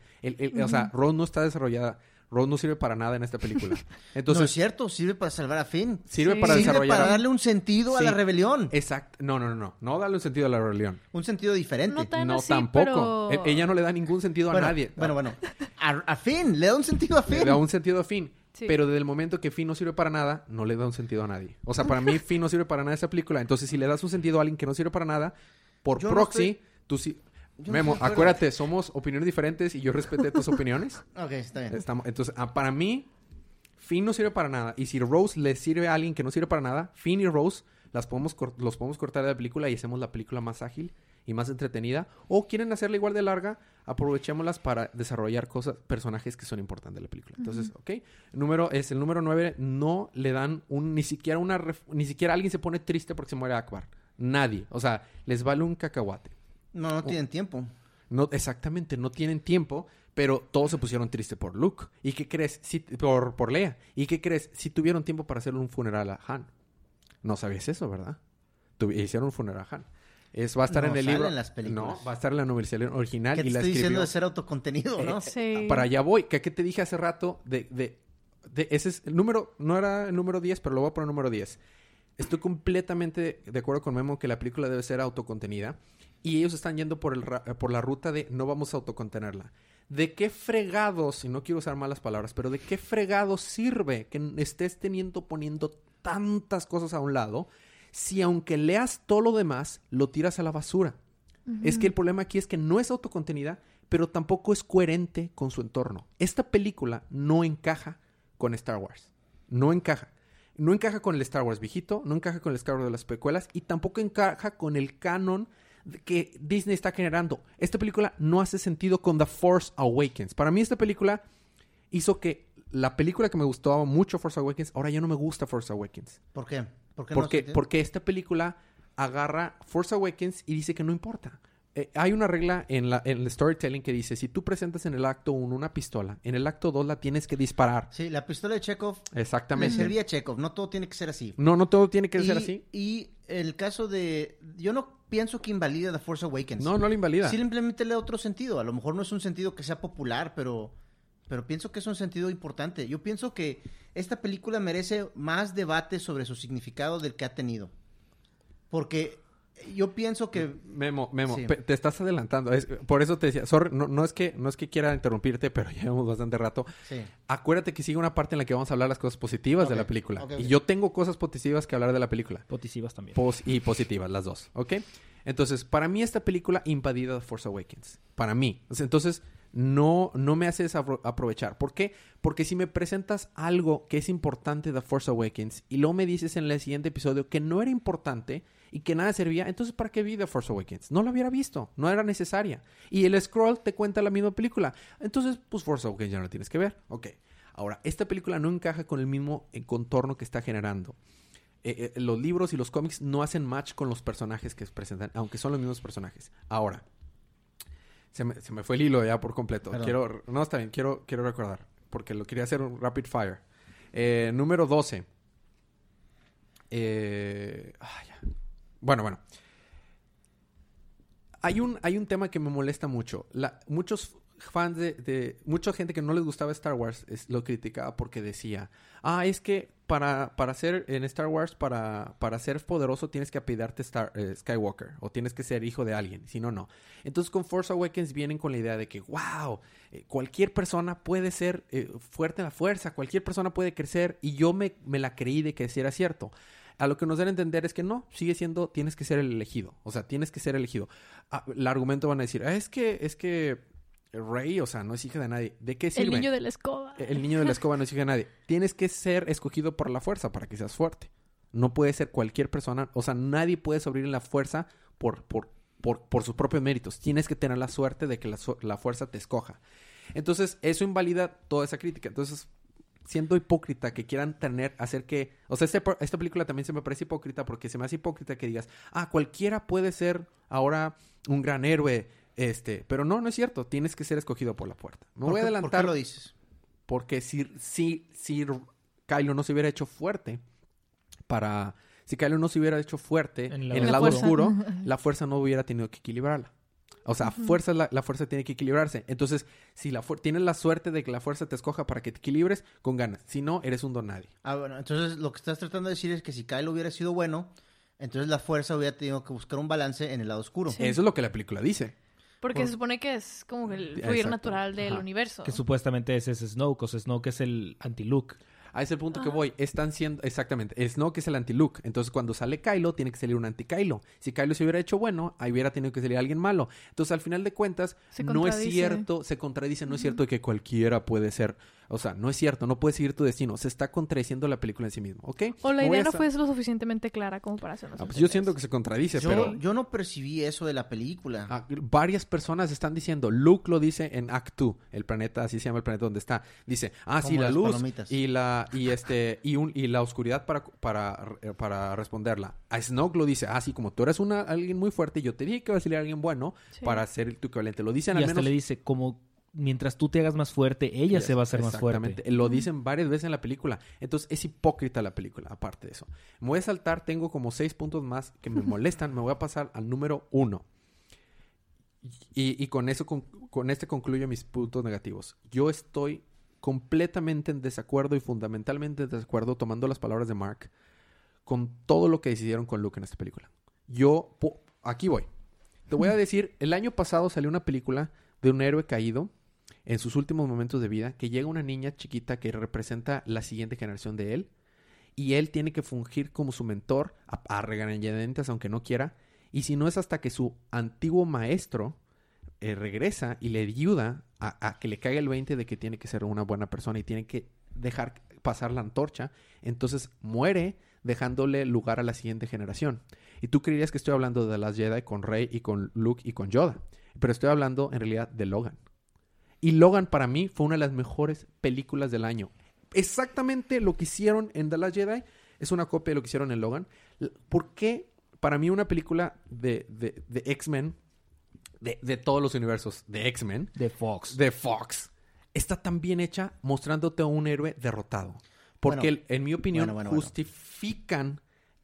A: O sea, Rose no está desarrollada. Rose no sirve para nada en esta película. Entonces,
D: no es cierto, sirve para salvar a Finn.
A: Sirve para desarrollar.
D: para darle un sentido a la rebelión.
A: Exacto. No, no, no, no. No darle un sentido a la rebelión.
D: Un sentido diferente.
C: No,
A: tampoco. E-, ella no le da ningún sentido a nadie.
D: Bueno, bueno. A, Finn, le da un sentido a Finn.
A: Le da un sentido a Finn. Pero desde el momento que Finn no sirve para nada, no le da un sentido a nadie. O sea, para mí Finn no sirve para nada esa película. Entonces, si le das un sentido a alguien que no sirve para nada, por proxy, tú sí... Memo, acuérdate, somos opiniones diferentes y yo respeté tus opiniones.
D: ok, está bien.
A: Estamos, entonces, ah, para mí, Finn no sirve para nada. Y si Rose le sirve a alguien que no sirve para nada, Finn y Rose las podemos los podemos cortar de la película y hacemos la película más ágil y más entretenida. O quieren hacerla igual de larga, aprovechémoslas para desarrollar cosas, personajes que son importantes de la película. Entonces, ok. número es el número 9. No le dan un, ni siquiera una, ni siquiera alguien se pone triste porque se muere Akbar. Nadie. O sea, les vale un cacahuate.
D: No, no tienen tiempo.
A: No, exactamente, no tienen tiempo, pero todos se pusieron tristes por Luke. ¿Y qué crees? Si, por, por Leia. ¿Y qué crees? Si tuvieron tiempo para hacer un funeral a Han. No sabías eso, ¿verdad? hicieron un funeral a Han. Es, va a estar en el libro.
D: En las películas.
A: No, va a estar en la universidad original.
D: ¿Qué te
A: y la
D: estoy diciendo de ser autocontenido, ¿no?
C: sí.
A: Para allá voy. ¿Qué, te dije hace rato? De, de, de, ese es el número, no era el número 10, pero lo voy a poner número 10. Estoy completamente de acuerdo con Memo que la película debe ser autocontenida. Y ellos están yendo por, el, por la ruta de no vamos a autocontenerla. ¿De qué fregados, y no quiero usar malas palabras, pero de qué fregados sirve que estés teniendo, poniendo tantas cosas a un lado, si aunque leas todo lo demás, lo tiras a la basura? Es que el problema aquí es que no es autocontenida, pero tampoco es coherente con su entorno. Esta película no encaja con Star Wars. No encaja. No encaja con el Star Wars viejito, no encaja con el Star Wars de las precuelas y tampoco encaja con el canon que Disney está generando. Esta película no hace sentido con The Force Awakens. Para mí esta película hizo que la película que me gustaba mucho Force Awakens, ahora ya no me gusta Force Awakens.
D: ¿Por qué?
A: porque, porque esta película agarra Force Awakens y dice que no importa. Eh, hay una regla en, la, en el storytelling que dice, si tú presentas en el acto 1 una pistola, en el acto 2 la tienes que disparar.
D: Sí, la pistola de Chekhov
A: Exactamente.
D: le servía a Chekhov, no todo tiene que ser así.
A: No, no todo tiene que
D: y,
A: ser así.
D: Y el caso de... Yo no pienso que invalida The Force Awakens.
A: No, no lo invalida.
D: Simplemente le da otro sentido. A lo mejor no es un sentido que sea popular, pero, pero pienso que es un sentido importante. Yo pienso que esta película merece más debate sobre su significado del que ha tenido. Porque yo pienso que...
A: Memo, Memo,
D: Sí.
A: te estás adelantando. Es- por eso te decía, sorry, no, no es que, no es que quiera interrumpirte, pero llevamos bastante rato.
D: Sí.
A: Acuérdate que sigue una parte en la que vamos a hablar las cosas positivas de la película. Y yo tengo cosas positivas que hablar de la película.
B: Potisivas también.
A: Pos- y positivas, las dos, ¿ok? Entonces, para mí esta película invadida Force Awakens. Para mí. Entonces, no, no me hace desapro- aprovechar. ¿Por qué? Porque si me presentas algo que es importante de Force Awakens y luego me dices en el siguiente episodio que no era importante y que nada servía, entonces ¿para qué vi The Force Awakens? No lo hubiera visto, no era necesaria. Y el scroll te cuenta la misma película. Entonces, pues Force Awakens ya no tienes que ver. Ok. Ahora, esta película no encaja con el mismo eh, contorno que está generando eh, eh, los libros y los cómics no hacen match con los personajes que se presentan, aunque son los mismos personajes. Ahora, se me, se me fue el hilo ya por completo.
D: Perdón.
A: Quiero, no, está bien, quiero, quiero recordar, porque lo quería hacer un rapid fire. Eh, número 12. Eh, ah, ya. Bueno, bueno. Hay un, hay un tema que me molesta mucho. La, muchos fans de, de- Mucha gente que no les gustaba Star Wars es- lo criticaba porque decía... Ah, es que para, para ser en Star Wars, para, para ser poderoso, tienes que apellidarte Star, eh, Skywalker. O tienes que ser hijo de alguien. Si no, no. Entonces con Force Awakens vienen con la idea de que... ¡Wow! eh, cualquier persona puede ser eh, fuerte en la fuerza. Cualquier persona puede crecer. Y yo me, me la creí de que sí era cierto. A lo que nos dan a entender es que no, sigue siendo, tienes que ser el elegido. O sea, tienes que ser elegido. Ah, el argumento van a decir, "Ah, es que, es que Rey, o sea, no es hija de nadie. ¿De qué sirve?
C: El niño de la escoba.
A: El niño de la escoba no es hija de nadie. Tienes que ser escogido por la fuerza para que seas fuerte. No puede ser cualquier persona, o sea, nadie puede sobrevivir en la fuerza por, por, por, por sus propios méritos. Tienes que tener la suerte de que la, la fuerza te escoja. Entonces, eso invalida toda esa crítica. Entonces, siendo hipócrita que quieran tener, hacer que... O sea, este esta película también se me parece hipócrita porque se me hace hipócrita que digas, ah, cualquiera puede ser ahora un gran héroe, este... Pero no, no es cierto. Tienes que ser escogido por la puerta. Me
D: ¿Por
A: voy a adelantar
D: ¿Por qué lo dices?
A: porque si, si, si Kylo no se hubiera hecho fuerte para... Si Kylo no se hubiera hecho fuerte
B: En
A: en,
B: el lado
C: oscuro.
A: la fuerza no hubiera tenido que equilibrarla. O sea, fuerza la, la fuerza tiene que equilibrarse. Entonces, si la tienes la suerte de que la fuerza te escoja para que te equilibres, con ganas. Si no, eres un don nadie.
D: Ah, bueno, entonces lo que estás tratando de decir es que si Kylo hubiera sido bueno, entonces la fuerza hubiera tenido que buscar un balance en el lado oscuro.
C: Sí.
A: Eso es lo que la película dice.
C: Porque
A: Por-
C: se supone que es como el
A: Exacto.
C: fluir natural del
A: Ajá.
C: universo.
B: Que supuestamente ese es Snoke, o sea, Snoke es el anti-Luke.
A: A ese punto que
C: Ah.
A: voy, están siendo, exactamente, Snoke es el anti-Luke. Entonces, cuando sale Kylo, tiene que salir un anti-Kylo. Si Kylo se hubiera hecho bueno, ahí hubiera tenido que salir alguien malo. Entonces, al final de cuentas, no es cierto, se contradice, no es cierto que cualquiera puede ser. O sea, no es cierto, no puedes seguir tu destino. Se está contradiciendo la película en sí mismo, ¿ok?
C: O la idea no fue lo suficientemente clara como para hacernos
A: Ah, pues yo siento que se contradice,
D: Yo,
A: pero
D: yo no percibí eso de la película.
A: ah, varias personas están diciendo, Luke lo dice en Act 2, el planeta, así se llama el planeta donde está. Dice, ah, sí, la luz
D: palomitas.
A: y la y este y un y la oscuridad para para para responderla. A Snoke lo dice, ah, sí, como tú eres una alguien muy fuerte, yo te dije que va a salir alguien bueno
C: Sí.
A: para ser tu equivalente. Lo dicen
B: Y
A: al
B: hasta
A: menos
B: le dice, como mientras tú te hagas más fuerte, ella se va a hacer más
A: Exactamente.
B: fuerte.
A: Lo dicen varias veces en la película. Entonces es hipócrita la película, aparte de eso. Me voy a saltar, tengo como seis puntos más que me molestan. me voy a pasar al número uno. Y, y con eso, con, con este concluyo mis puntos negativos. Yo estoy completamente en desacuerdo y fundamentalmente en desacuerdo, tomando las palabras de Mark, con todo lo que decidieron con Luke en esta película. Yo, po- aquí voy. Te voy a decir, el año pasado salió una película de un héroe caído en sus últimos momentos de vida, que llega una niña chiquita que representa la siguiente generación de él, y él tiene que fungir como su mentor a, a regañadientes, aunque no quiera, y si no es hasta que su antiguo maestro eh, regresa y le ayuda a, que le caiga el 20 de que tiene que ser una buena persona y tiene que dejar pasar la antorcha, entonces muere dejándole lugar a la siguiente generación. Y tú creerías que estoy hablando de las Jedi con Rey y con Luke y con Yoda, pero estoy hablando en realidad de Logan. Y Logan para mí fue una de las mejores películas del año. Exactamente lo que hicieron en The Last Jedi es una copia de lo que hicieron en Logan. ¿Por qué para mí una película de, de- de X-Men de, de todos los universos de X-Men,
B: De Fox.
A: de Fox, está tan bien hecha mostrándote a un héroe derrotado. Porque,
D: Bueno,
A: el- en mi opinión,
D: bueno, bueno, bueno.
A: justifican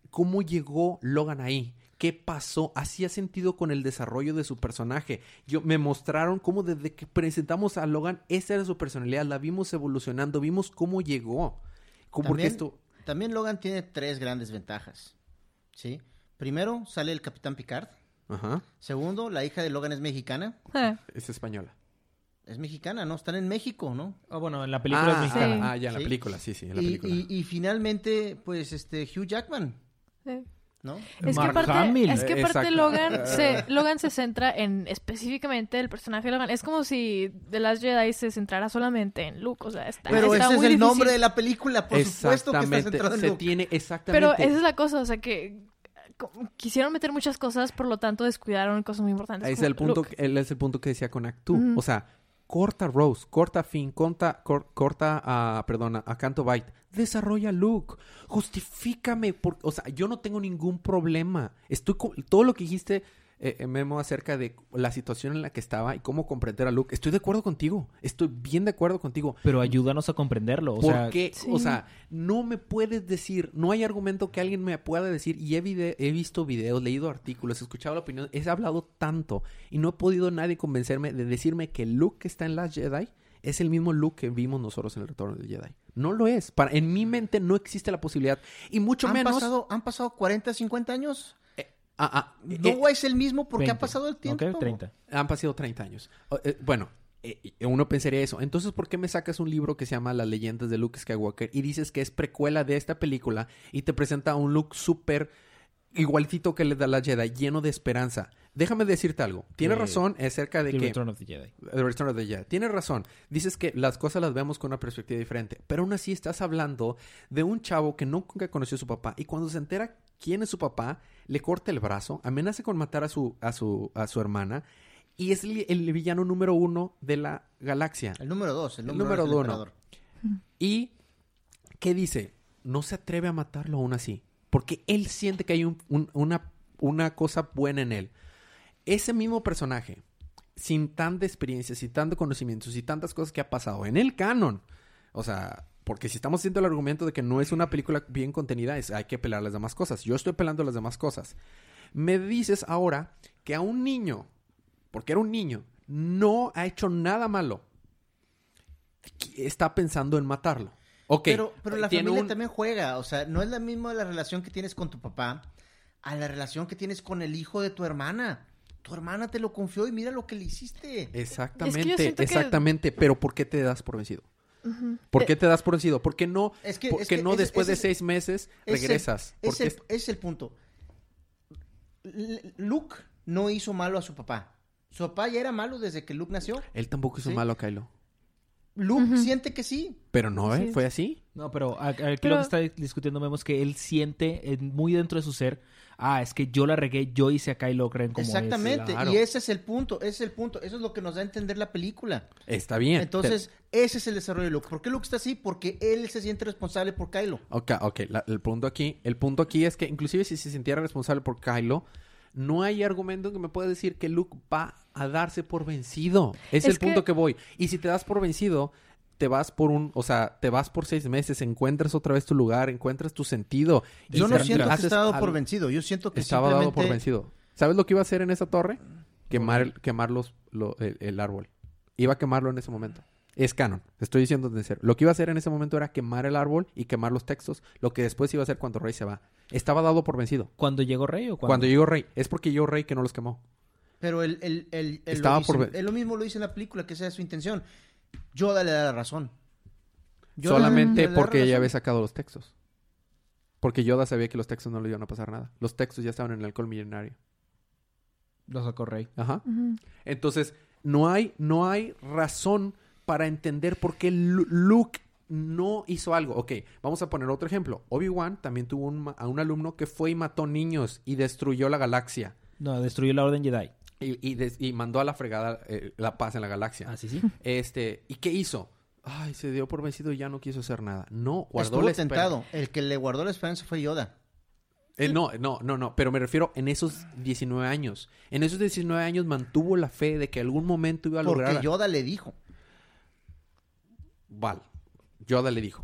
A: cómo llegó Logan ahí. ¿Qué pasó? Hacía sentido con el desarrollo de su personaje. Yo, me mostraron cómo desde que presentamos a Logan, esa era su personalidad. La vimos evolucionando, vimos cómo llegó. Cómo-
D: También,
A: esto...
D: también Logan tiene tres grandes ventajas. ¿Sí? Primero, sale el Capitán Picard.
A: Ajá.
D: Segundo, la hija de Logan es mexicana.
C: Eh,
A: Es española.
D: Es mexicana, ¿no? Están en México, ¿no?
B: Ah, bueno, en la película es
A: ah,
B: mexicana.
C: Sí.
A: ah, ya, en la
D: Sí.
A: película, sí, sí, en la
D: Y,
A: película.
D: y- y finalmente, pues, este, Hugh Jackman,
C: eh.
D: ¿no?
C: Es que
B: Mark
C: aparte,
B: Hamill.
C: es que
A: Exacto.
C: Logan se, Logan se centra en específicamente el personaje de Logan. Es como si The Last Jedi se centrara solamente en Luke. O sea, está,
D: Pero
C: está
D: ese es
C: muy
D: el
C: difícil.
D: nombre de la película, por supuesto que está centrado en
A: se
D: Luke.
A: tiene exactamente.
C: Pero esa es la cosa, o sea que quisieron meter muchas cosas, por lo tanto descuidaron cosas muy importantes.
A: Ese es el punto,
C: Luke.
A: que- él es el punto que decía con Act 2.
C: Ujú.
A: O sea, corta Rose, corta Finn, corta, cor- corta a, perdona, a Canto Byte. Desarrolla Luke. Justifícame. Por, o sea, yo no tengo ningún problema. Estoy con, todo lo que dijiste, eh, eh, Memo, acerca de la situación en la que estaba y cómo comprender a Luke. Estoy de acuerdo contigo. Estoy bien de acuerdo contigo.
B: Pero ayúdanos a comprenderlo. O
A: ¿Por
B: sea,
A: qué?
C: Sí.
A: O sea, no me puedes decir, no hay argumento que alguien me pueda decir, y he, vide- he visto videos, leído artículos, he escuchado la opinión, he hablado tanto, y no he podido nadie convencerme de decirme que el Luke que está en Last Jedi es el mismo Luke que vimos nosotros en el Retorno del Jedi. No lo es. Para, en mi mente no existe la posibilidad, y mucho
D: ¿Han,
A: menos...
D: pasado, ¿Han pasado 40, 50 años?
A: Ah, ah,
D: No
A: eh,
D: es el mismo porque
B: 20.
D: ha pasado el tiempo.
B: Ok, 30.
A: Han pasado 30 años. Eh, bueno, eh, uno pensaría eso. Entonces, ¿por qué me sacas un libro que se llama Las leyendas de Luke Skywalker y dices que es precuela de esta película y te presenta un Luke súper igualitito que le da la Jedi, lleno de esperanza? Déjame decirte algo. Tienes
B: Eh,
A: razón acerca de
B: The
A: que...
B: Return of the Jedi.
A: The Return of the Jedi. Tienes razón. Dices que las cosas las vemos con una perspectiva diferente. Pero aún así estás hablando de un chavo que nunca conoció a su papá y cuando se entera quién es su papá, le corta el brazo, amenaza con matar a su, a su, a su hermana y es el, el villano número uno de la galaxia.
D: El número dos. El
A: El
D: número, dos
A: uno. ¿Y qué dice? No se atreve a matarlo aún así. Porque él siente que hay un- un- una, una cosa buena en él. Ese mismo personaje, sin tanta experiencia, sin tanto conocimientos y tantas cosas que ha pasado en el canon. O sea, porque si estamos haciendo el argumento de que no es una película bien contenida, es, hay que pelar las demás cosas. Yo estoy pelando las demás cosas. Me dices ahora que a un niño, porque era un niño, no ha hecho nada malo, está pensando en matarlo. Ok.
D: Pero, pero la familia
A: un-
D: también juega. O sea, no es la misma la relación que tienes con tu papá a la relación que tienes con el hijo de tu hermana. Tu hermana te lo confió y mira lo que le hiciste.
A: Exactamente,
C: que-
A: exactamente. Pero ¿por qué te das por vencido? ¿Por qué te das por vencido? ¿Por qué no,
D: Es que-
A: por
D: es
A: qué
D: que
A: no después de
D: es-
A: seis meses
D: Es el-
A: regresas?
D: Es,
A: Porque
D: el,
A: es-
D: es el punto. Luke no hizo malo a su papá. Su papá ya era malo desde que Luke nació.
A: Él tampoco hizo
D: Sí.
A: malo a Kylo.
D: Luke siente que sí.
A: Pero no, ¿eh?
C: Sí.
A: ¿Fue así?
B: No, pero aquí
C: Pero-
B: lo que está discutiendo Memo es que él siente en- muy dentro de su ser, ah, es que yo la regué, yo hice a Kylo Ren como es.
D: Exactamente.
A: claro.
D: Y ese es el punto. Ese es el punto. Eso es lo que nos da a entender la película.
A: Está bien.
D: Entonces, ese es el desarrollo de Luke. ¿Por qué Luke está así? Porque él se siente responsable por Kylo.
A: Ok, ok. la- el, punto aquí, el punto aquí es que inclusive si se sintiera responsable por Kylo, no hay argumento que me pueda decir que Luke va a darse por vencido. Es,
C: Es
A: el punto
C: que-
A: voy. Y si te das por vencido, te vas por un, o sea, te vas por seis meses, encuentras otra vez tu lugar, encuentras tu sentido. y
D: Yo no siento que está dado
A: al-
D: por vencido. Yo siento que
A: Estaba dado por vencido. ¿Sabes lo que iba a hacer en esa torre? Quemar, el, quemar los, lo- el, el árbol. Iba a quemarlo en ese momento. Es canon. Estoy diciendo de cero. Lo que iba a hacer en ese momento era quemar el árbol y quemar los textos. Lo que después iba a hacer cuando Rey se va. Estaba dado por vencido.
B: ¿Cuando llegó Rey o cuando?
A: Cuando llegó Rey. Es porque llegó Rey que no los quemó.
D: Pero él, él, él- él
A: Estaba
D: lo
A: por ver-
D: él lo mismo lo dice en la película, que esa es su intención. Yoda le da la razón. Yoda
A: Solamente
D: da
A: porque ella había sacado los textos. Porque Yoda sabía que los textos no le iban a pasar nada. Los textos ya estaban en el alcohol milenario.
B: Lo sacó Rey.
A: Ajá. Entonces, no hay, no hay razón para entender por qué Lu- Luke no hizo algo. Ok, vamos a poner otro ejemplo. Obi-Wan también tuvo un, ma- a un alumno que fue y mató niños y destruyó la galaxia.
B: No, destruyó la Orden Jedi.
A: Y, y des- y mandó a la fregada eh, la paz en la galaxia.
B: Ah, sí, sí.
A: Este, ¿y qué hizo? Ay, se dio por vencido y ya no quiso hacer nada. No, guardó
D: Estuvo
A: la
D: tentado. El que le guardó la esperanza fue Yoda.
A: Eh, no, no, no, no, pero me refiero en esos 19 años. En esos 19 años mantuvo la fe de que algún momento iba a lograr...
D: Porque Yoda le dijo.
A: Val, Yoda le dijo.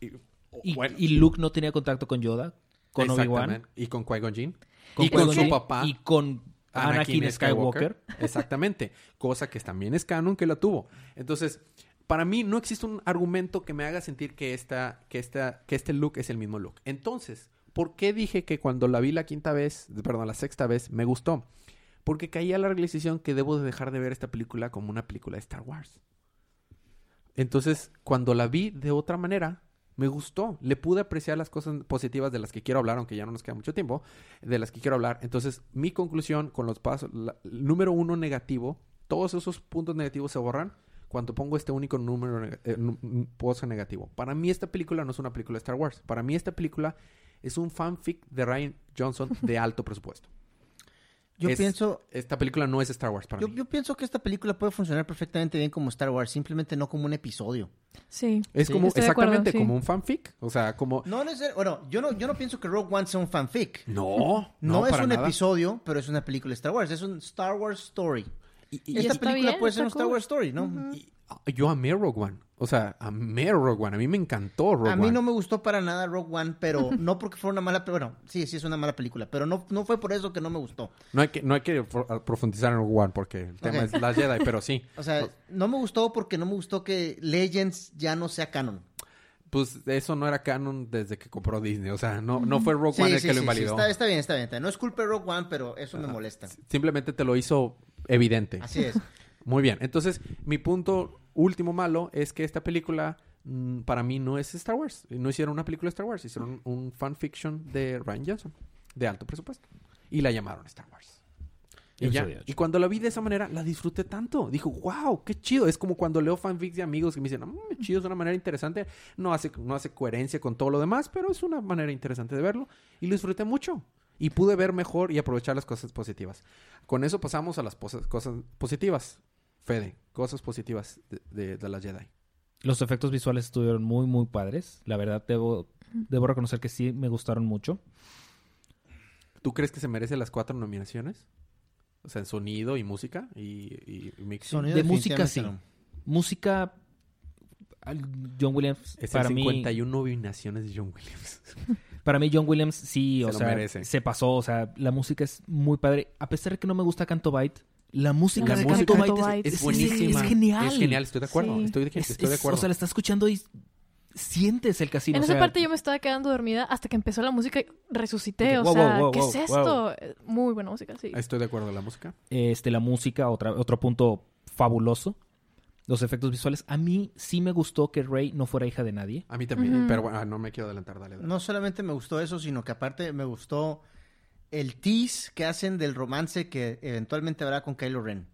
B: Y, y, Luke no tenía contacto con Yoda, con Obi-Wan.
A: Y con Qui-Gon Jinn.
B: y con su papá. Y con Anakin, Skywalker.
A: Exactamente. Cosa que también es canon que la tuvo. Entonces, para mí no existe un argumento que me haga sentir que, esta, que, esta, que este look es el mismo look. Entonces, ¿por qué dije que cuando la vi la quinta vez, perdón, la sexta vez, me gustó? Porque caí a la realización que debo de dejar de ver esta película como una película de Star Wars. Entonces, cuando la vi de otra manera, me gustó. Le pude apreciar las cosas positivas de las que quiero hablar, aunque ya no nos queda mucho tiempo, de las que quiero hablar. Entonces, mi conclusión con los pasos, número uno negativo, todos esos puntos negativos se borran cuando pongo este único número eh, negativo. Para mí esta película no es una película de Star Wars. Para mí esta película es un fanfic de Ryan Johnson de alto presupuesto.
D: Yo pienso...
A: Esta película no es Star Wars para
D: yo,
A: mí.
D: Yo pienso que esta película puede funcionar perfectamente bien como Star Wars, simplemente no como un episodio.
C: Sí.
A: Es como, exactamente, como un fanfic. O sea, como...
D: No, no es... Bueno, yo no, yo no pienso que Rogue One sea un fanfic.
A: No,
D: no, no es un episodio, pero es una película de Star Wars. Es un Star Wars story. Y, esta película puede ser un Star Wars story, ¿no?
A: yo amé Rogue One. O sea, amé Rogue One. A mí me encantó Rogue One.
D: A mí no me gustó para nada Rogue One, pero no porque fuera una mala... Bueno, sí, sí es una mala película, pero no, no fue por eso que no me gustó.
A: No hay que, no hay que profundizar en Rogue One porque el tema es la Jedi, pero sí.
D: O sea, no me gustó porque no me gustó que Legends ya no sea canon.
A: Pues eso no era canon desde que compró Disney. O sea, no, no fue Rogue One el que lo invalidó.
D: Está, está, bien, está bien. No es culpa de Rogue One, pero eso me molesta.
A: Simplemente te lo hizo evidente.
D: Así es.
A: Muy bien. Entonces, mi punto último malo es que esta película mm, para mí no es Star Wars. No hicieron una película de Star Wars, hicieron un fanfiction de Ryan Johnson, de alto presupuesto. Y la llamaron Star Wars. Y, ya, y cuando la vi de esa manera, la disfruté tanto. Dijo, wow, qué chido. Es como cuando leo fanfics de amigos que me dicen, mmm, chido, es una manera interesante. No hace, no hace coherencia con todo lo demás, pero es una manera interesante de verlo. Y lo disfruté mucho. Y pude ver mejor y aprovechar las cosas positivas. Con eso pasamos a las cosas positivas. Fede, cosas positivas de, de, la Jedi.
B: Los efectos visuales estuvieron muy, muy padres. La verdad, debo, debo reconocer que sí me gustaron mucho.
A: ¿Tú crees que se merece las cuatro nominaciones? O sea, en sonido y música y, y
B: de música, sí. Música, John Williams,
A: es para 51 nominaciones de John Williams.
B: para mí, John Williams sí, o sea, se pasó. O sea, la música es muy padre. A pesar de que no me gusta Canto Byte, la música de Canto Byte es, buenísima. Es, genial.
A: Es genial, estoy de acuerdo. Estoy, de, acuerdo.
B: O sea, la estás escuchando y sientes el casino.
C: En esa parte yo me estaba quedando dormida hasta que empezó la música y resucité. o sea, ¿qué es esto? Muy buena música, sí.
A: Estoy de acuerdo, la música.
B: Este, la música, otra, otro punto fabuloso. Los efectos visuales. A mí sí me gustó que Rey no fuera hija de nadie.
A: A mí también, pero bueno, no me quiero adelantar, dale,
D: No solamente me gustó eso, sino que aparte me gustó el tease que hacen del romance que eventualmente habrá con Kylo Ren.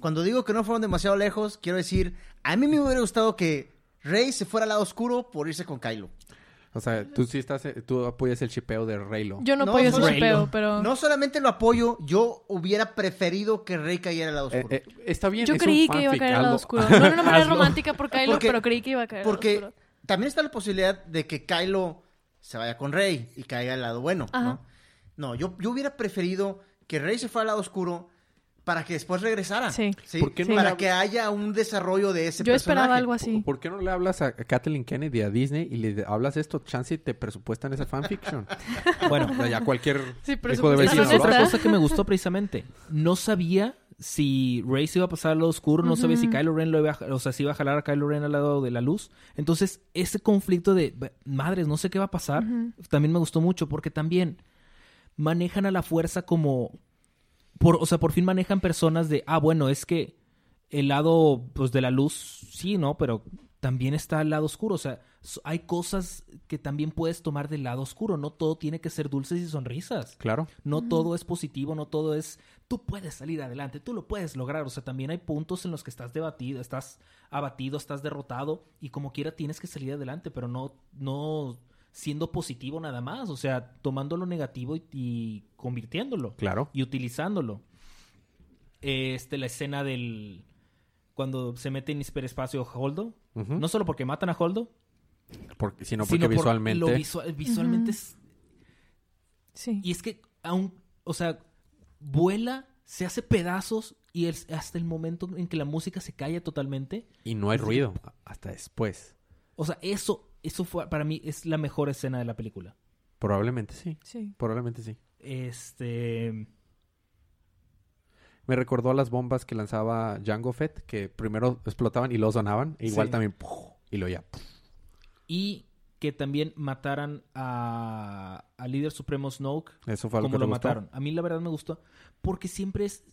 D: Cuando digo que no fueron demasiado lejos, quiero decir, a mí me hubiera gustado que Rey se fuera al lado oscuro por irse con Kylo.
A: O sea, tú sí estás, tú apoyas el chipeo de Reylo.
C: Yo no, apoyo ese chipeo, pero...
D: No solamente lo apoyo, yo hubiera preferido que Rey cayera al lado oscuro.
A: Eh, eh, está bien,
C: Yo creí que iba a caer al lado oscuro. No era una manera romántica por Kylo, pero creí que iba a caer al lado oscuro. Porque
D: también está la posibilidad de que Kylo se vaya con Rey y caiga al lado bueno, ¿no? No, yo, yo hubiera preferido que Rey se fuera al lado oscuro para que después regresara. Sí. para que haya un desarrollo de ese
C: Yo esperaba algo así.
A: ¿Por qué no le hablas a Kathleen Kennedy, a Disney, y le hablas esto, chance y te presupuestan esa fanfiction? bueno, ya cualquier
B: hijo de vecino. Es otra cosa que me gustó precisamente. No sabía si Rey se iba a pasar al lado oscuro, no sabía si Kylo Ren lo iba a, o sea, si iba a jalar a Kylo Ren al lado de la luz. Entonces, ese conflicto de, madres, no sé qué va a pasar, también me gustó mucho, porque también manejan a la fuerza como por, o sea, por fin manejan personas de, ah, bueno, es que el lado pues de la luz sí, ¿no? Pero también está el lado oscuro, o sea, hay cosas que también puedes tomar del lado oscuro, no todo tiene que ser dulces y sonrisas.
A: Claro.
B: No todo es positivo, no todo es tú puedes salir adelante, tú lo puedes lograr, o sea, también hay puntos en los que estás debatido, estás abatido, estás derrotado y como quiera tienes que salir adelante, pero no no siendo positivo nada más, o sea, tomando lo negativo y, convirtiéndolo.
A: Claro.
B: Y utilizándolo. Este, la escena del. Cuando se mete en hiperespacio Holdo. No solo porque matan a Holdo.
A: sino porque visualmente.
B: visualmente es.
C: Sí.
B: Y es que aún, o sea, vuela, se hace pedazos y el- hasta el momento en que la música se calla totalmente.
A: Y no hay ruido hasta después.
B: O sea, eso, eso fue, para mí es la mejor escena de la película.
A: Probablemente sí.
C: Sí.
A: Probablemente sí.
B: Este.
A: Me recordó a las bombas que lanzaba Jango Fett, que primero explotaban y luego sonaban. E igual
B: Sí.
A: también, ¡puf! y luego ya. ¡puf!
B: Y que también mataran a, al líder supremo Snoke
A: Eso fue algo
B: como
A: que
B: lo
A: gustó.
B: mataron. A mí la verdad me gustó porque siempre es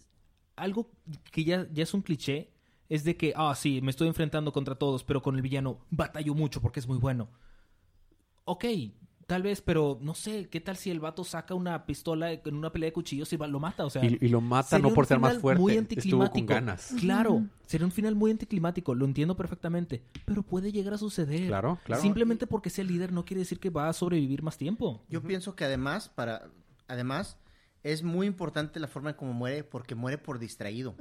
B: algo que ya, ya es un cliché. Es de que, ah, sí, me estoy enfrentando contra todos, pero con el villano batallo mucho porque es muy bueno. Ok, tal vez, pero no sé, ¿qué tal si el vato saca una pistola en una pelea de cuchillos y va- lo mata? O sea,
A: Y, y lo mata no por ser más fuerte.
B: Muy
A: Estuvo
B: anticlimático.
A: con ganas.
B: Claro, sería un final muy anticlimático, lo entiendo perfectamente, pero puede llegar a suceder.
A: Claro, claro.
B: Simplemente porque sea líder no quiere decir que va a sobrevivir más tiempo.
D: Yo pienso que además, para, además, es muy importante la forma en cómo muere, porque muere por distraído.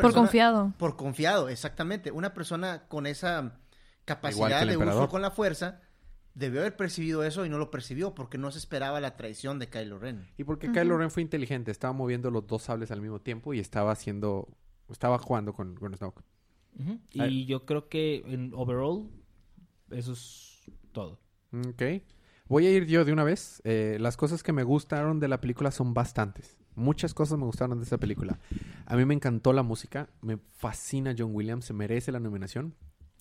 C: Por confiado.
D: Por confiado, exactamente. Una persona con esa capacidad de
A: emperador.
D: uso con la fuerza debió haber percibido eso y no lo percibió porque no se esperaba la traición de Kylo Ren.
A: Y porque
C: Ujú.
A: Kylo Ren fue inteligente. Estaba moviendo los dos sables al mismo tiempo y estaba haciendo... Estaba jugando con, con Snoke.
B: Y yo creo que en overall, eso es todo.
A: Ok. Voy a ir yo de una vez. Eh, las cosas que me gustaron de la película son bastantes. Muchas cosas me gustaron de esta película. A mí me encantó la música. Me fascina John Williams. Se merece la nominación.